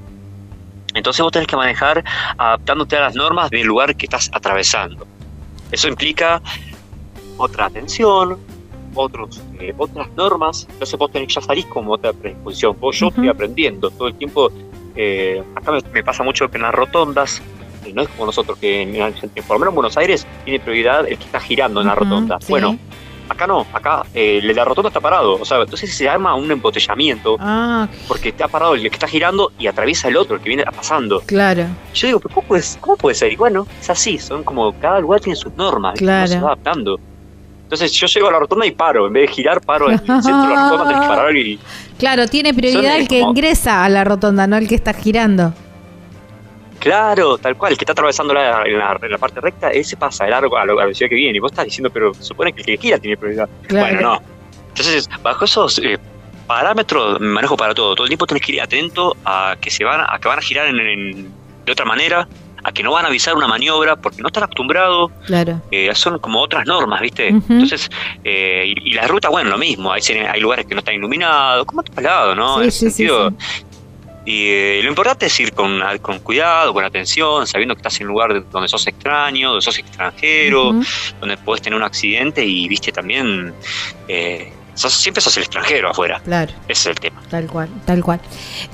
Entonces vos tenés que manejar adaptándote a las normas del lugar que estás atravesando. Eso implica otra atención, otros, eh, otras normas. Entonces vos tenés, ya salís con otra predisposición. Vos, yo estoy aprendiendo todo el tiempo. eh, acá me, me pasa mucho que en las rotondas, eh, no es como nosotros, que en, Argentina, por lo menos en Buenos Aires tiene prioridad el que está girando en la rotonda. sí. Bueno, acá no, acá eh, el de la rotonda está parado. O sea, entonces se arma un embotellamiento Ah, porque está parado el que está girando y atraviesa el otro, el que viene pasando. claro. Yo digo, ¿pero cómo, puede, ¿cómo puede ser? Y bueno, es así, son como, cada lugar tiene sus normas. Claro. Se va adaptando. Entonces yo llego a la rotonda y paro, en vez de girar, paro en el centro de la rotonda, tenés que parar y... Claro, tiene prioridad Son, el que como- ingresa a la rotonda, no el que está girando. Claro, tal cual, el que está atravesando la, en, la, en la parte recta, ese pasa de largo a, la velocidad que viene. Y vos estás diciendo, pero supone que el que gira tiene prioridad. Claro. Bueno, no. Entonces, bajo esos eh, parámetros, me manejo para todo. Todo el tiempo tenés que ir atento a que se van a, a que van a girar en- en- de otra manera, a que no van a avisar una maniobra, porque no están acostumbrados. Claro. eh, son como otras normas, ¿viste? Entonces, eh, y, y la ruta, bueno, lo mismo. Hay, hay lugares que no están iluminados, como a todos lados, ¿no? Sí, en sí, sentido, sí. y eh, lo importante es ir con, con cuidado, con atención, sabiendo que estás en un lugar donde sos extraño, donde sos extranjero, donde puedes tener un accidente y, viste, también eh, sos- siempre sos el extranjero afuera. Claro. Ese es el tema. Tal cual, tal cual.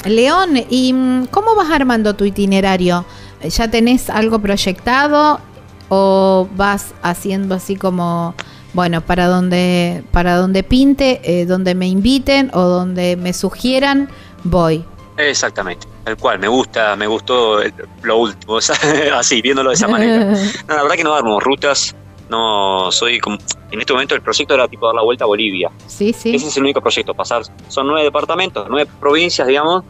León, ¿y mm, cómo vas armando tu itinerario? ¿Ya tenés algo proyectado o vas haciendo así como, bueno, para donde, para donde pinte, eh, donde me inviten o donde me sugieran, voy? Exactamente, tal cual, me gusta, me gustó el- lo último, así, viéndolo de esa manera. No, la verdad que no armo rutas, no soy como... En este momento el proyecto era tipo dar la vuelta a Bolivia. sí, sí. Ese es el único proyecto, pasar, son nueve departamentos, nueve provincias, digamos,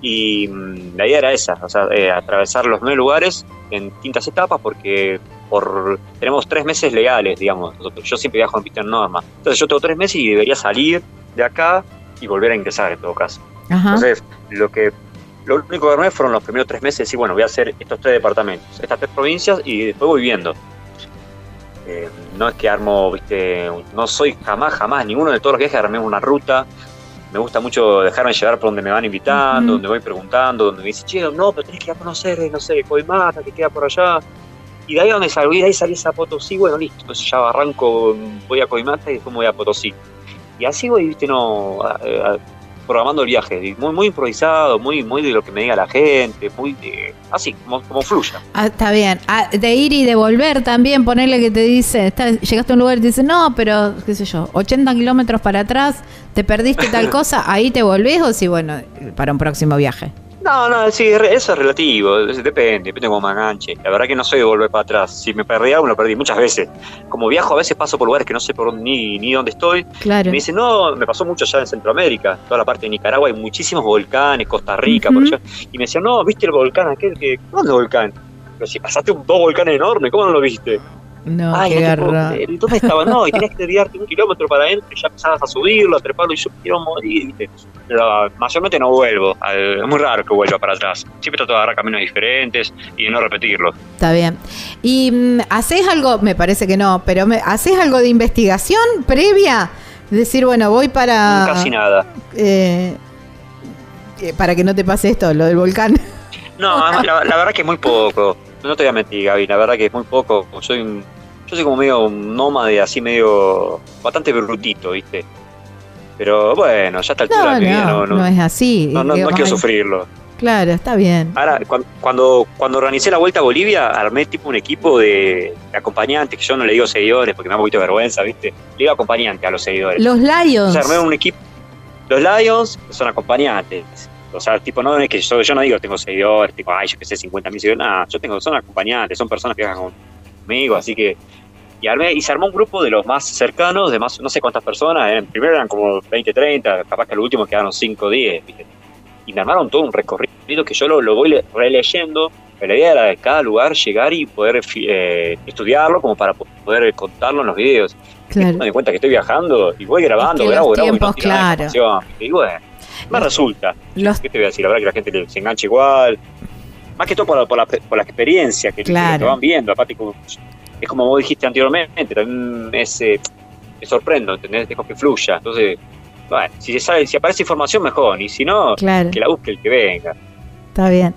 y mm, la idea era esa, o sea, eh, atravesar los nueve lugares en distintas etapas porque por tenemos tres meses legales, digamos, nosotros, yo siempre viajo en pista en norma, entonces yo tengo tres meses y debería salir de acá y volver a ingresar en todo caso. Ajá. Entonces, lo que lo único que armé fueron los primeros tres meses y bueno, voy a hacer estos tres departamentos, estas tres provincias y después voy viendo. Eh, no es que armo, viste, no soy jamás, jamás, ninguno de todos los viajes armé una ruta. Me gusta mucho dejarme llevar por donde me van invitando, donde voy preguntando, donde me dicen, che, no, pero tenés que ir a conocer, no sé, Coimata, que queda por allá. Y de ahí donde salí, de ahí salí a Potosí, bueno, listo, entonces ya arranco, voy a Coimata y después me voy a Potosí. Y así voy, viste, no, a- a- programando el viaje, muy, muy improvisado, muy, muy de lo que me diga la gente, muy de, así, como, como fluya. Ah, está bien. Ah, de ir y de volver también, ponerle que te dice, está- llegaste a un lugar y te dice, no, pero, qué sé yo, 80 kilómetros para atrás, te perdiste tal cosa, ahí te volvés o si, bueno, para un próximo viaje. No, no, sí, eso es relativo, depende, depende cómo me enganche. La verdad que no soy de volver para atrás. Si me perdí algo, lo perdí muchas veces. Como viajo, a veces paso por lugares que no sé por dónde, ni, ni dónde estoy. Claro. Me dicen, no, me pasó mucho allá en Centroamérica, toda la parte de Nicaragua, hay muchísimos volcanes, Costa Rica, por allá. Y me decían, no, ¿viste el volcán aquel? que ¿Dónde volcán? Pero si pasaste un, dos volcanes enormes, ¿cómo no lo viste? No, Ay, qué no garra. ¿Dónde estaba? No, y tenías que desviarte un kilómetro para adentro y ya empezabas a subirlo, a treparlo y yo quiero morir. Pero mayormente no vuelvo. Es muy raro que vuelva para atrás. Siempre trato de agarrar caminos diferentes y no repetirlos. Está bien. ¿Y mm, haces algo, me parece que no, pero ¿haces algo de investigación previa? Decir, bueno, voy para... Casi nada. eh, eh, para que no te pase esto, lo del volcán. No, la, la verdad que muy poco. No te voy a mentir, Gaby. La verdad que es muy poco. Soy un- yo soy como medio un nómade, así medio. bastante brutito, ¿viste? Pero bueno, ya a esta altura No, de mi vida no, no, no, es así. no- no- no digamos, quiero sufrirlo. Claro, está bien. Ahora, cuan- cuando, cuando organicé la vuelta a Bolivia, armé tipo un equipo de, acompañantes, que yo no le digo seguidores porque me da un poquito de vergüenza, ¿viste? Le digo acompañante a los seguidores. Los Lions. Entonces armé un equipo. Los Lions son acompañantes. O sea, tipo, no es que yo, yo no digo tengo seguidores, tengo, ay, yo que sé, 50 mil seguidores, nada, yo tengo, son acompañantes, son personas que viajan conmigo, así que, y, armé, y se armó un grupo de los más cercanos, de más, no sé cuántas personas, primero eran como 20, 30, capaz que al último quedaron 5, 10, ¿viste? y me armaron todo un recorrido que yo lo, lo voy le- releyendo, pero la idea era de cada lugar llegar y poder eh, estudiarlo como para po- poder contarlo en los videos. Claro. Me doy cuenta que estoy viajando y voy grabando, Es que grabo, grabo, y no tiempos, nada de claro. Y bueno, me resulta. Los- ¿Qué te voy a decir? La verdad que la gente se engancha igual. Más que todo por la, por la, por la experiencia que, Claro. te van viendo. Aparte, es como vos dijiste anteriormente, también es, eh, me sorprendo, ¿entendés? Dejo que fluya. Entonces, bueno, si, sale, si aparece información, mejor. Y si no, Claro. que la busque el que venga. Está bien.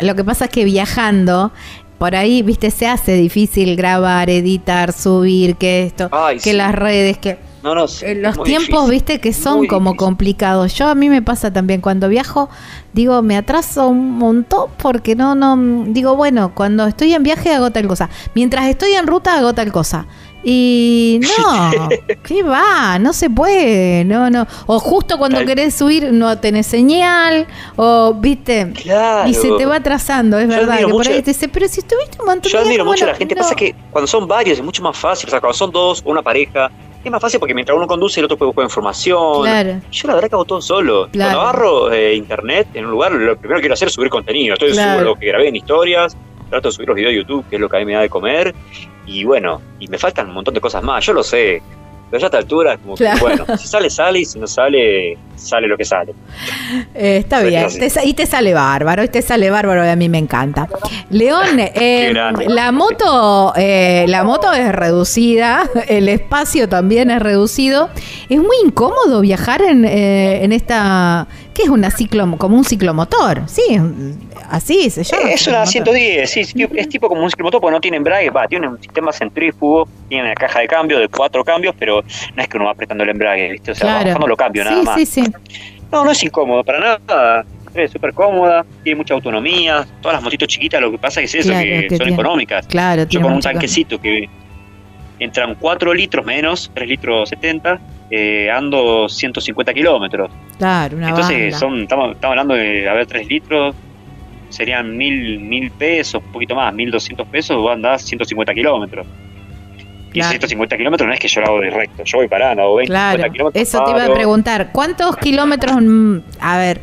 Lo que pasa es que viajando, por ahí, viste, se hace difícil grabar, editar, subir, que esto, Ay, que sí. las redes, que No, no, sí, eh, los tiempos, difícil. viste, que son como complicados. Yo a mí me pasa también cuando viajo, digo, me atraso un montón porque no, no, digo, bueno, cuando estoy en viaje hago tal cosa. Mientras estoy en ruta hago tal cosa. Y no, ¿qué va? No se puede, no, no. O justo cuando querés subir no tenés señal, o viste, Claro. y se te va atrasando, es Yo verdad. Que por ahí te dice, pero si estuviste un montón Yo admiro mucho a la gente. no. Pasa que cuando son varios es mucho más fácil. O sea, cuando son dos una pareja, es más fácil porque mientras uno conduce, el otro puede buscar información. Claro. Yo la verdad que hago todo solo. Claro. Cuando agarro eh, internet en un lugar, lo primero que quiero hacer es subir contenido. Entonces Claro. subo lo que grabé en historias, trato de subir los videos de YouTube, que es lo que a mí me da de comer. Y bueno, y me faltan un montón de cosas más. Yo lo sé. Pero ya a esta altura, como que, Claro. bueno, si sale, sale, y si no sale, sale lo que sale. Eh, está bien, te y te sale bárbaro, y te sale bárbaro, y a mí me encanta. León, eh, la moto, eh, la moto es reducida, el espacio también es reducido. Es muy incómodo viajar en, en esta, ¿qué es una ciclo, como un ciclomotor? Sí, así se llama. Es una ciclomotor. 110, sí, sí, es tipo como un ciclomotor porque no tiene embrague, va, tiene un sistema centrífugo, tiene una caja de cambio de cuatro cambios, pero no es que uno va apretando el embrague, ¿viste? O sea, Claro. bajando lo cambio nada sí, más. sí, sí. No, no es incómodo para nada. Es súper cómoda, tiene mucha autonomía. Todas las motitos chiquitas, lo que pasa es eso, Claro, que, que son tiene- económicas. Claro, Yo con un tanquecito que entran 4 litros menos, 3 litros 70, eh, ando 150 kilómetros. Claro, una Entonces, banda. son, estamos, estamos hablando de, a ver, 3 litros, serían mil, mil pesos, un poquito más, 1200 pesos, vos andás 150 kilómetros. Y Claro. 150 kilómetros no es que yo lo hago de recto, yo voy parando, hago 20, Claro, 50 kilómetros. eso te iba a preguntar. ¿Cuántos kilómetros? mm, A ver,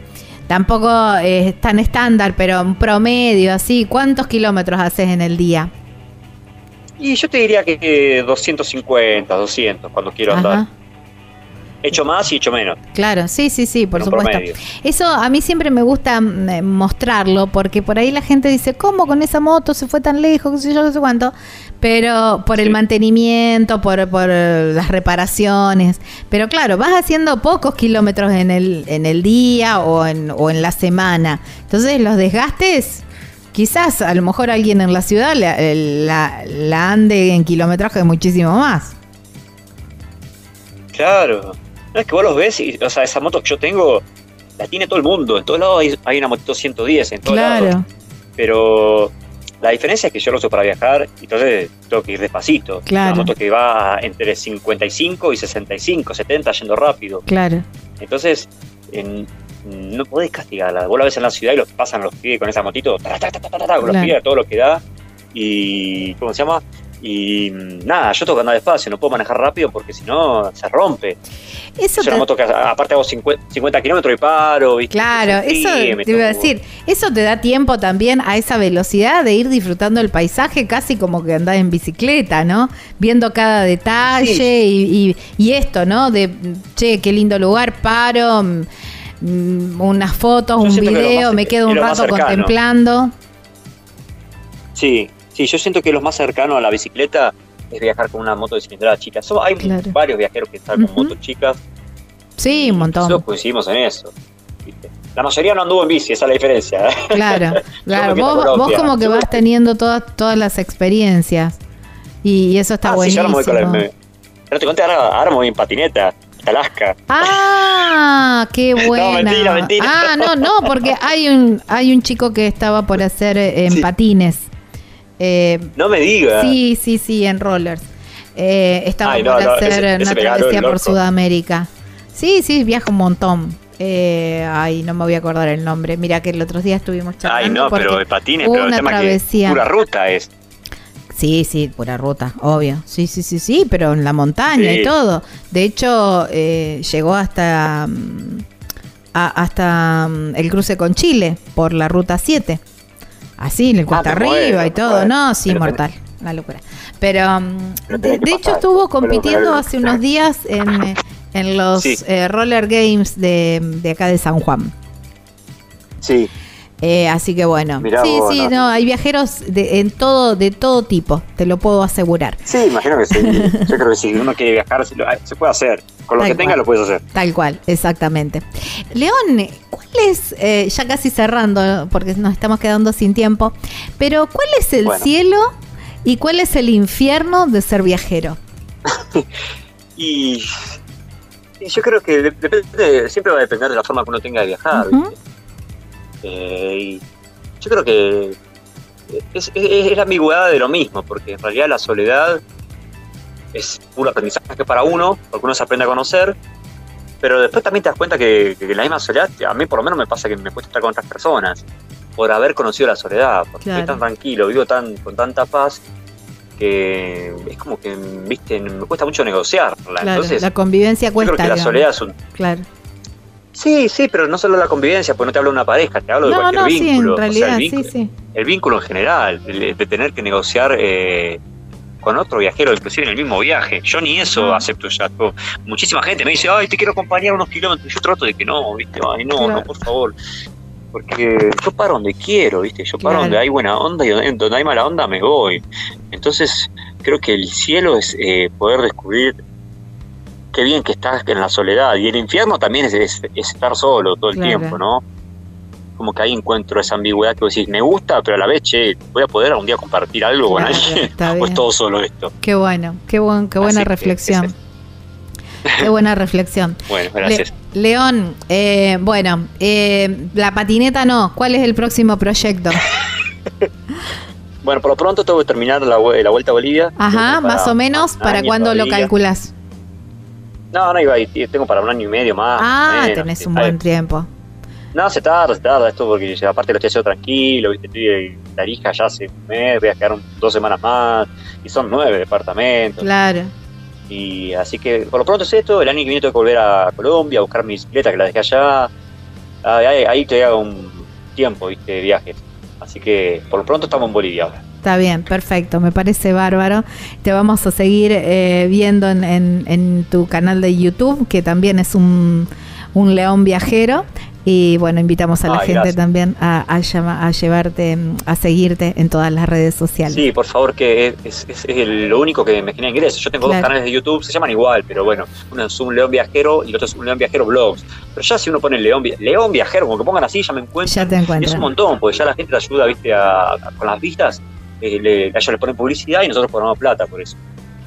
tampoco eh, es tan estándar, pero un promedio, así. ¿Cuántos kilómetros haces en el día? Y yo te diría que 250, 200 cuando quiero andar. Hecho más y hecho menos. Claro, sí, sí, sí, por supuesto. promedio. Eso a mí siempre me gusta mm, eh, mostrarlo, porque por ahí la gente dice, ¿cómo con esa moto se fue tan lejos? qué sé yo, no sé cuánto. Pero por el mantenimiento, por, por eh, las reparaciones. Pero claro, vas haciendo pocos kilómetros en el, en el día o en, o en la semana. Entonces los desgastes, quizás a lo mejor alguien en la ciudad la, la- la ande en kilometraje muchísimo más. Claro. No, es que vos los ves y, o sea, esa moto que yo tengo, la tiene todo el mundo. En todos lados hay, hay una motito 110, en todos lados. Pero la diferencia es que yo lo uso para viajar y entonces tengo que ir despacito. Claro. Una moto que va entre 55 y 65, 70 yendo rápido. claro. Entonces, en- no podés castigarla. Vos la ves en la ciudad y los pasan los pies con esa motito, ta, ta, ta, con los Claro. pies, todo lo que da. Y, ¿cómo se llama? Y nada, yo tengo que andar despacio, no puedo manejar rápido porque si no se rompe. Eso Es una te- moto que aparte hago 50, 50 kilómetros y paro. ¿viste? Claro, Sí, eso te iba a decir, eso te da tiempo también a esa velocidad de ir disfrutando el paisaje casi como que andás en bicicleta, ¿no? Viendo cada detalle y, y- y esto, ¿no? De, che, qué lindo lugar, paro, mm, mm, unas fotos, Yo un que video, más- me quedo un rato cercano. contemplando. Sí, sí, yo siento que lo más cercano a la bicicleta es viajar con una moto de cilindrada chica. So- hay Claro. varios viajeros que están con motos chicas. Sí, un Nosotros montón. coincidimos en eso. ¿viste? La mayoría no anduvo en bici, esa es la diferencia. Claro, claro. quedo Vos, como que vas teniendo todas, todas las experiencias. Y, y eso está Ah, sí, yo ahora me buenísimo. voy con la- me- Pero te conté, ahora, ahora me voy en patineta, Alaska. Ah, qué buena. mentira, mentira. Ah, no, no, porque hay un hay un chico que estaba por hacer eh, en Sí. patines. Eh, No me digas. sí, sí, sí, en rollers. Eh, estaba Ay, no, por no, hacer ese- ese una travesía por. Sudamérica. Sí, sí, viaja un montón. Eh, ay, no me voy a acordar el nombre. Mira que el otro día estuvimos charlando. Ay, no, pero de patines, pero el tema travesía. que pura ruta es. Sí, sí, pura ruta, obvio. Sí, sí, sí, sí, pero en la montaña Sí. y todo. De hecho, eh, llegó hasta, mm, a- hasta mm, el cruce con Chile por la ruta 7. Así, en el cuesta me arriba y todo. No, sí, Pero mortal. Una locura. Pero, mm, de, hecho, estuvo compitiendo hace unos días en, eh, en los Sí. eh, Roller Games de, de acá de San Juan. Sí. Eh, así que bueno, Mirá sí, vos, sí, no. no, hay viajeros de, en todo, de todo tipo, te lo puedo asegurar. Sí, imagino que sí. Yo creo que si uno quiere viajar, se, lo- se puede hacer. Con lo Tal que tenga cual. lo puedes hacer. Tal cual, exactamente. León, ¿cuál es, eh, ya casi cerrando, porque nos estamos quedando sin tiempo, pero cuál es el Bueno. cielo y cuál es el infierno de ser viajero? Y, y yo creo que de- depende, siempre va a depender de la forma que uno tenga de viajar. ¿viste? Eh, y yo creo que es, es- es la ambigüedad de lo mismo, porque en realidad la soledad es puro aprendizaje para uno, porque uno se aprende a conocer, pero después también te das cuenta que, que la misma soledad, a mí por lo menos me pasa que me cuesta estar con otras personas, por haber conocido la soledad, porque Claro. estoy tan tranquilo, vivo tan con tanta paz, que es como que, viste, me cuesta mucho negociarla. Claro, Entonces, la convivencia yo cuesta. creo que la digamos. soledad es un... Claro. Sí, sí, pero no solo la convivencia, porque no te hablo de una pareja, te hablo de cualquier no, sí, vínculo. en o sea, realidad, el sí, vínculo, sí. el vínculo en general, de, de tener que negociar eh, con otro viajero, inclusive en el mismo viaje. Yo ni eso Ah. acepto ya. Tipo, Muchísima gente me dice, ay, te quiero acompañar unos kilómetros. Yo trato de que no, ¿viste? Ay, no, Claro. no, por favor. Porque yo paro donde quiero, ¿viste? Yo paro Claro. donde hay buena onda y donde, donde hay mala onda me voy. Entonces, creo que el cielo es eh, poder descubrir qué bien que estás en la soledad. Y el infierno también es, es- es estar solo todo el Claro. tiempo, ¿no? Como que ahí encuentro esa ambigüedad que vos decís, me gusta, pero a la vez, che, voy a poder algún día compartir algo con alguien. o es todo solo esto. Qué bueno, qué, buen, qué buena Así reflexión. Qué buena reflexión. Bueno, gracias. Le- León, eh, bueno, eh, la patineta no. ¿Cuál es el próximo proyecto? Bueno, por lo pronto tengo que terminar la, la vuelta a Bolivia. Ajá, más o menos, ¿para cuándo lo calculas? No, no iba a ir, tengo para un año y medio más. Ah, menos, tenés un buen tiempo. No, se tarda, se tarda esto porque aparte lo estoy haciendo tranquilo, ¿viste? Estoy en Tarija ya hace un mes, voy a quedar un- dos semanas más, y son nueve departamentos. Claro. Y así que por lo pronto es esto, el año que viene tengo que volver a Colombia a buscar mi bicicleta que la dejé allá. Ahí, ahí, ahí te hago un tiempo, ¿viste? De viajes. Así que por lo pronto estamos en Bolivia ahora. Está bien, perfecto, me parece bárbaro. Te vamos a seguir eh, viendo en, en- en tu canal de YouTube, que también es un, un león viajero. Y bueno, invitamos a la Ay, gente gracias. también a, a llama- a llevarte, a seguirte en todas las redes sociales. Sí, por favor, que es, es- es lo único que me genera ingresos. Yo tengo Claro. dos canales de YouTube, se llaman igual, pero bueno, uno es un León Viajero y el otro es un León Viajero Blogs. Pero ya si uno pone León, León Viajero, como que pongan así, ya me encuentran. Ya te Y es encuentran. un montón, porque ya la gente te ayuda, viste, a- con las vistas. Eh, le, ellos le ponen publicidad y nosotros ponemos plata por eso.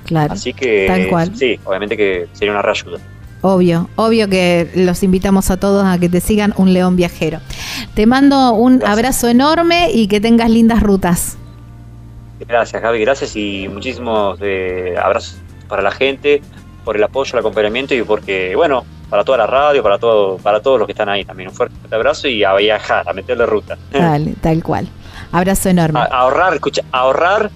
Claro, Así que, Tal cual. sí, obviamente que sería una reayuda. obvio, obvio que los invitamos a todos a que te sigan un león viajero. Te mando un Gracias. abrazo enorme y que tengas lindas rutas. Gracias, Gaby, gracias y muchísimos eh, abrazos para la gente, por el apoyo, el acompañamiento y porque, bueno, para toda la radio, para todo, para todos los que están ahí también. Un fuerte abrazo y a viajar, a meterle ruta. Dale, tal cual. Abrazo enorme. A, ahorrar, escucha, ahorrar,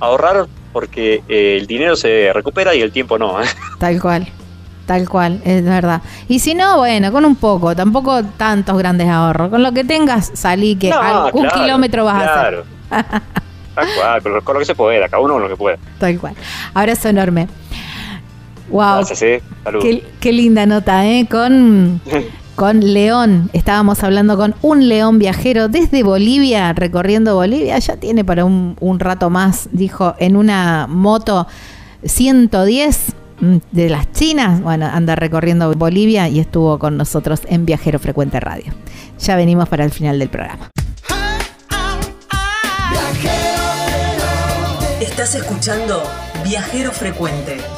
ahorrar porque eh, el dinero se recupera y el tiempo no. ¿eh? Tal cual, tal cual, es verdad. Y si no, bueno, con un poco, tampoco tantos grandes ahorros. Con lo que tengas, salí que No, algún claro, kilómetro vas a hacer. claro. Tal cual, pero con lo que se pueda, cada uno con lo que pueda. Tal cual. Abrazo enorme. Wow, Gracias, eh. Qué, qué linda nota, ¿eh? Con, con León. Estábamos hablando con un león viajero desde Bolivia, recorriendo Bolivia. Ya tiene para un, rato más, dijo, en una moto 110 mm, de las chinas. Bueno, anda recorriendo Bolivia y estuvo con nosotros en Viajero Frecuente Radio. Ya venimos para el final del programa. Estás escuchando Viajero Frecuente.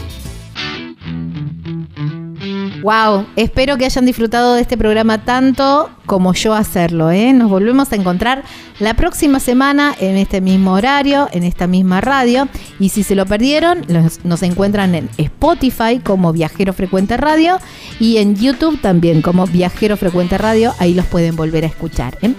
Wow, espero que hayan disfrutado de este programa tanto como yo hacerlo. ¿eh? Nos volvemos a encontrar la próxima semana en este mismo horario, en esta misma radio. Y si se lo perdieron, nos encuentran en Spotify como Viajero Frecuente Radio y en YouTube también como Viajero Frecuente Radio. Ahí los pueden volver a escuchar. ¿eh?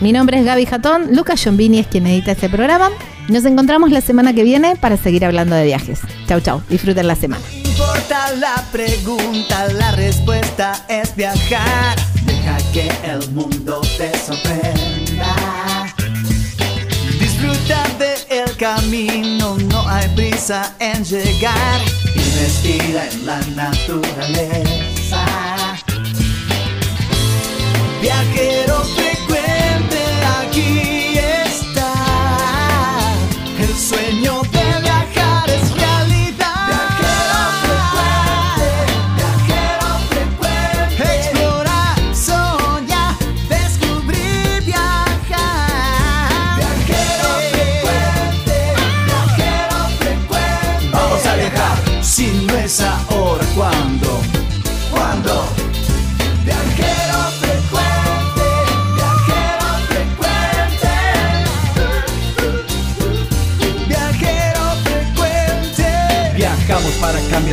Mi nombre es Gaby Jatón, Lucas Giombini es quien edita este programa. Nos encontramos la semana que viene para seguir hablando de viajes. Chau, chau. Disfruten la semana. No importa la pregunta, la respuesta es viajar. Deja que el mundo te sorprenda. Disfruta del camino, no hay prisa en llegar. Y respira en la naturaleza. Viajero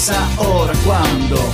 frecuente. Vamos a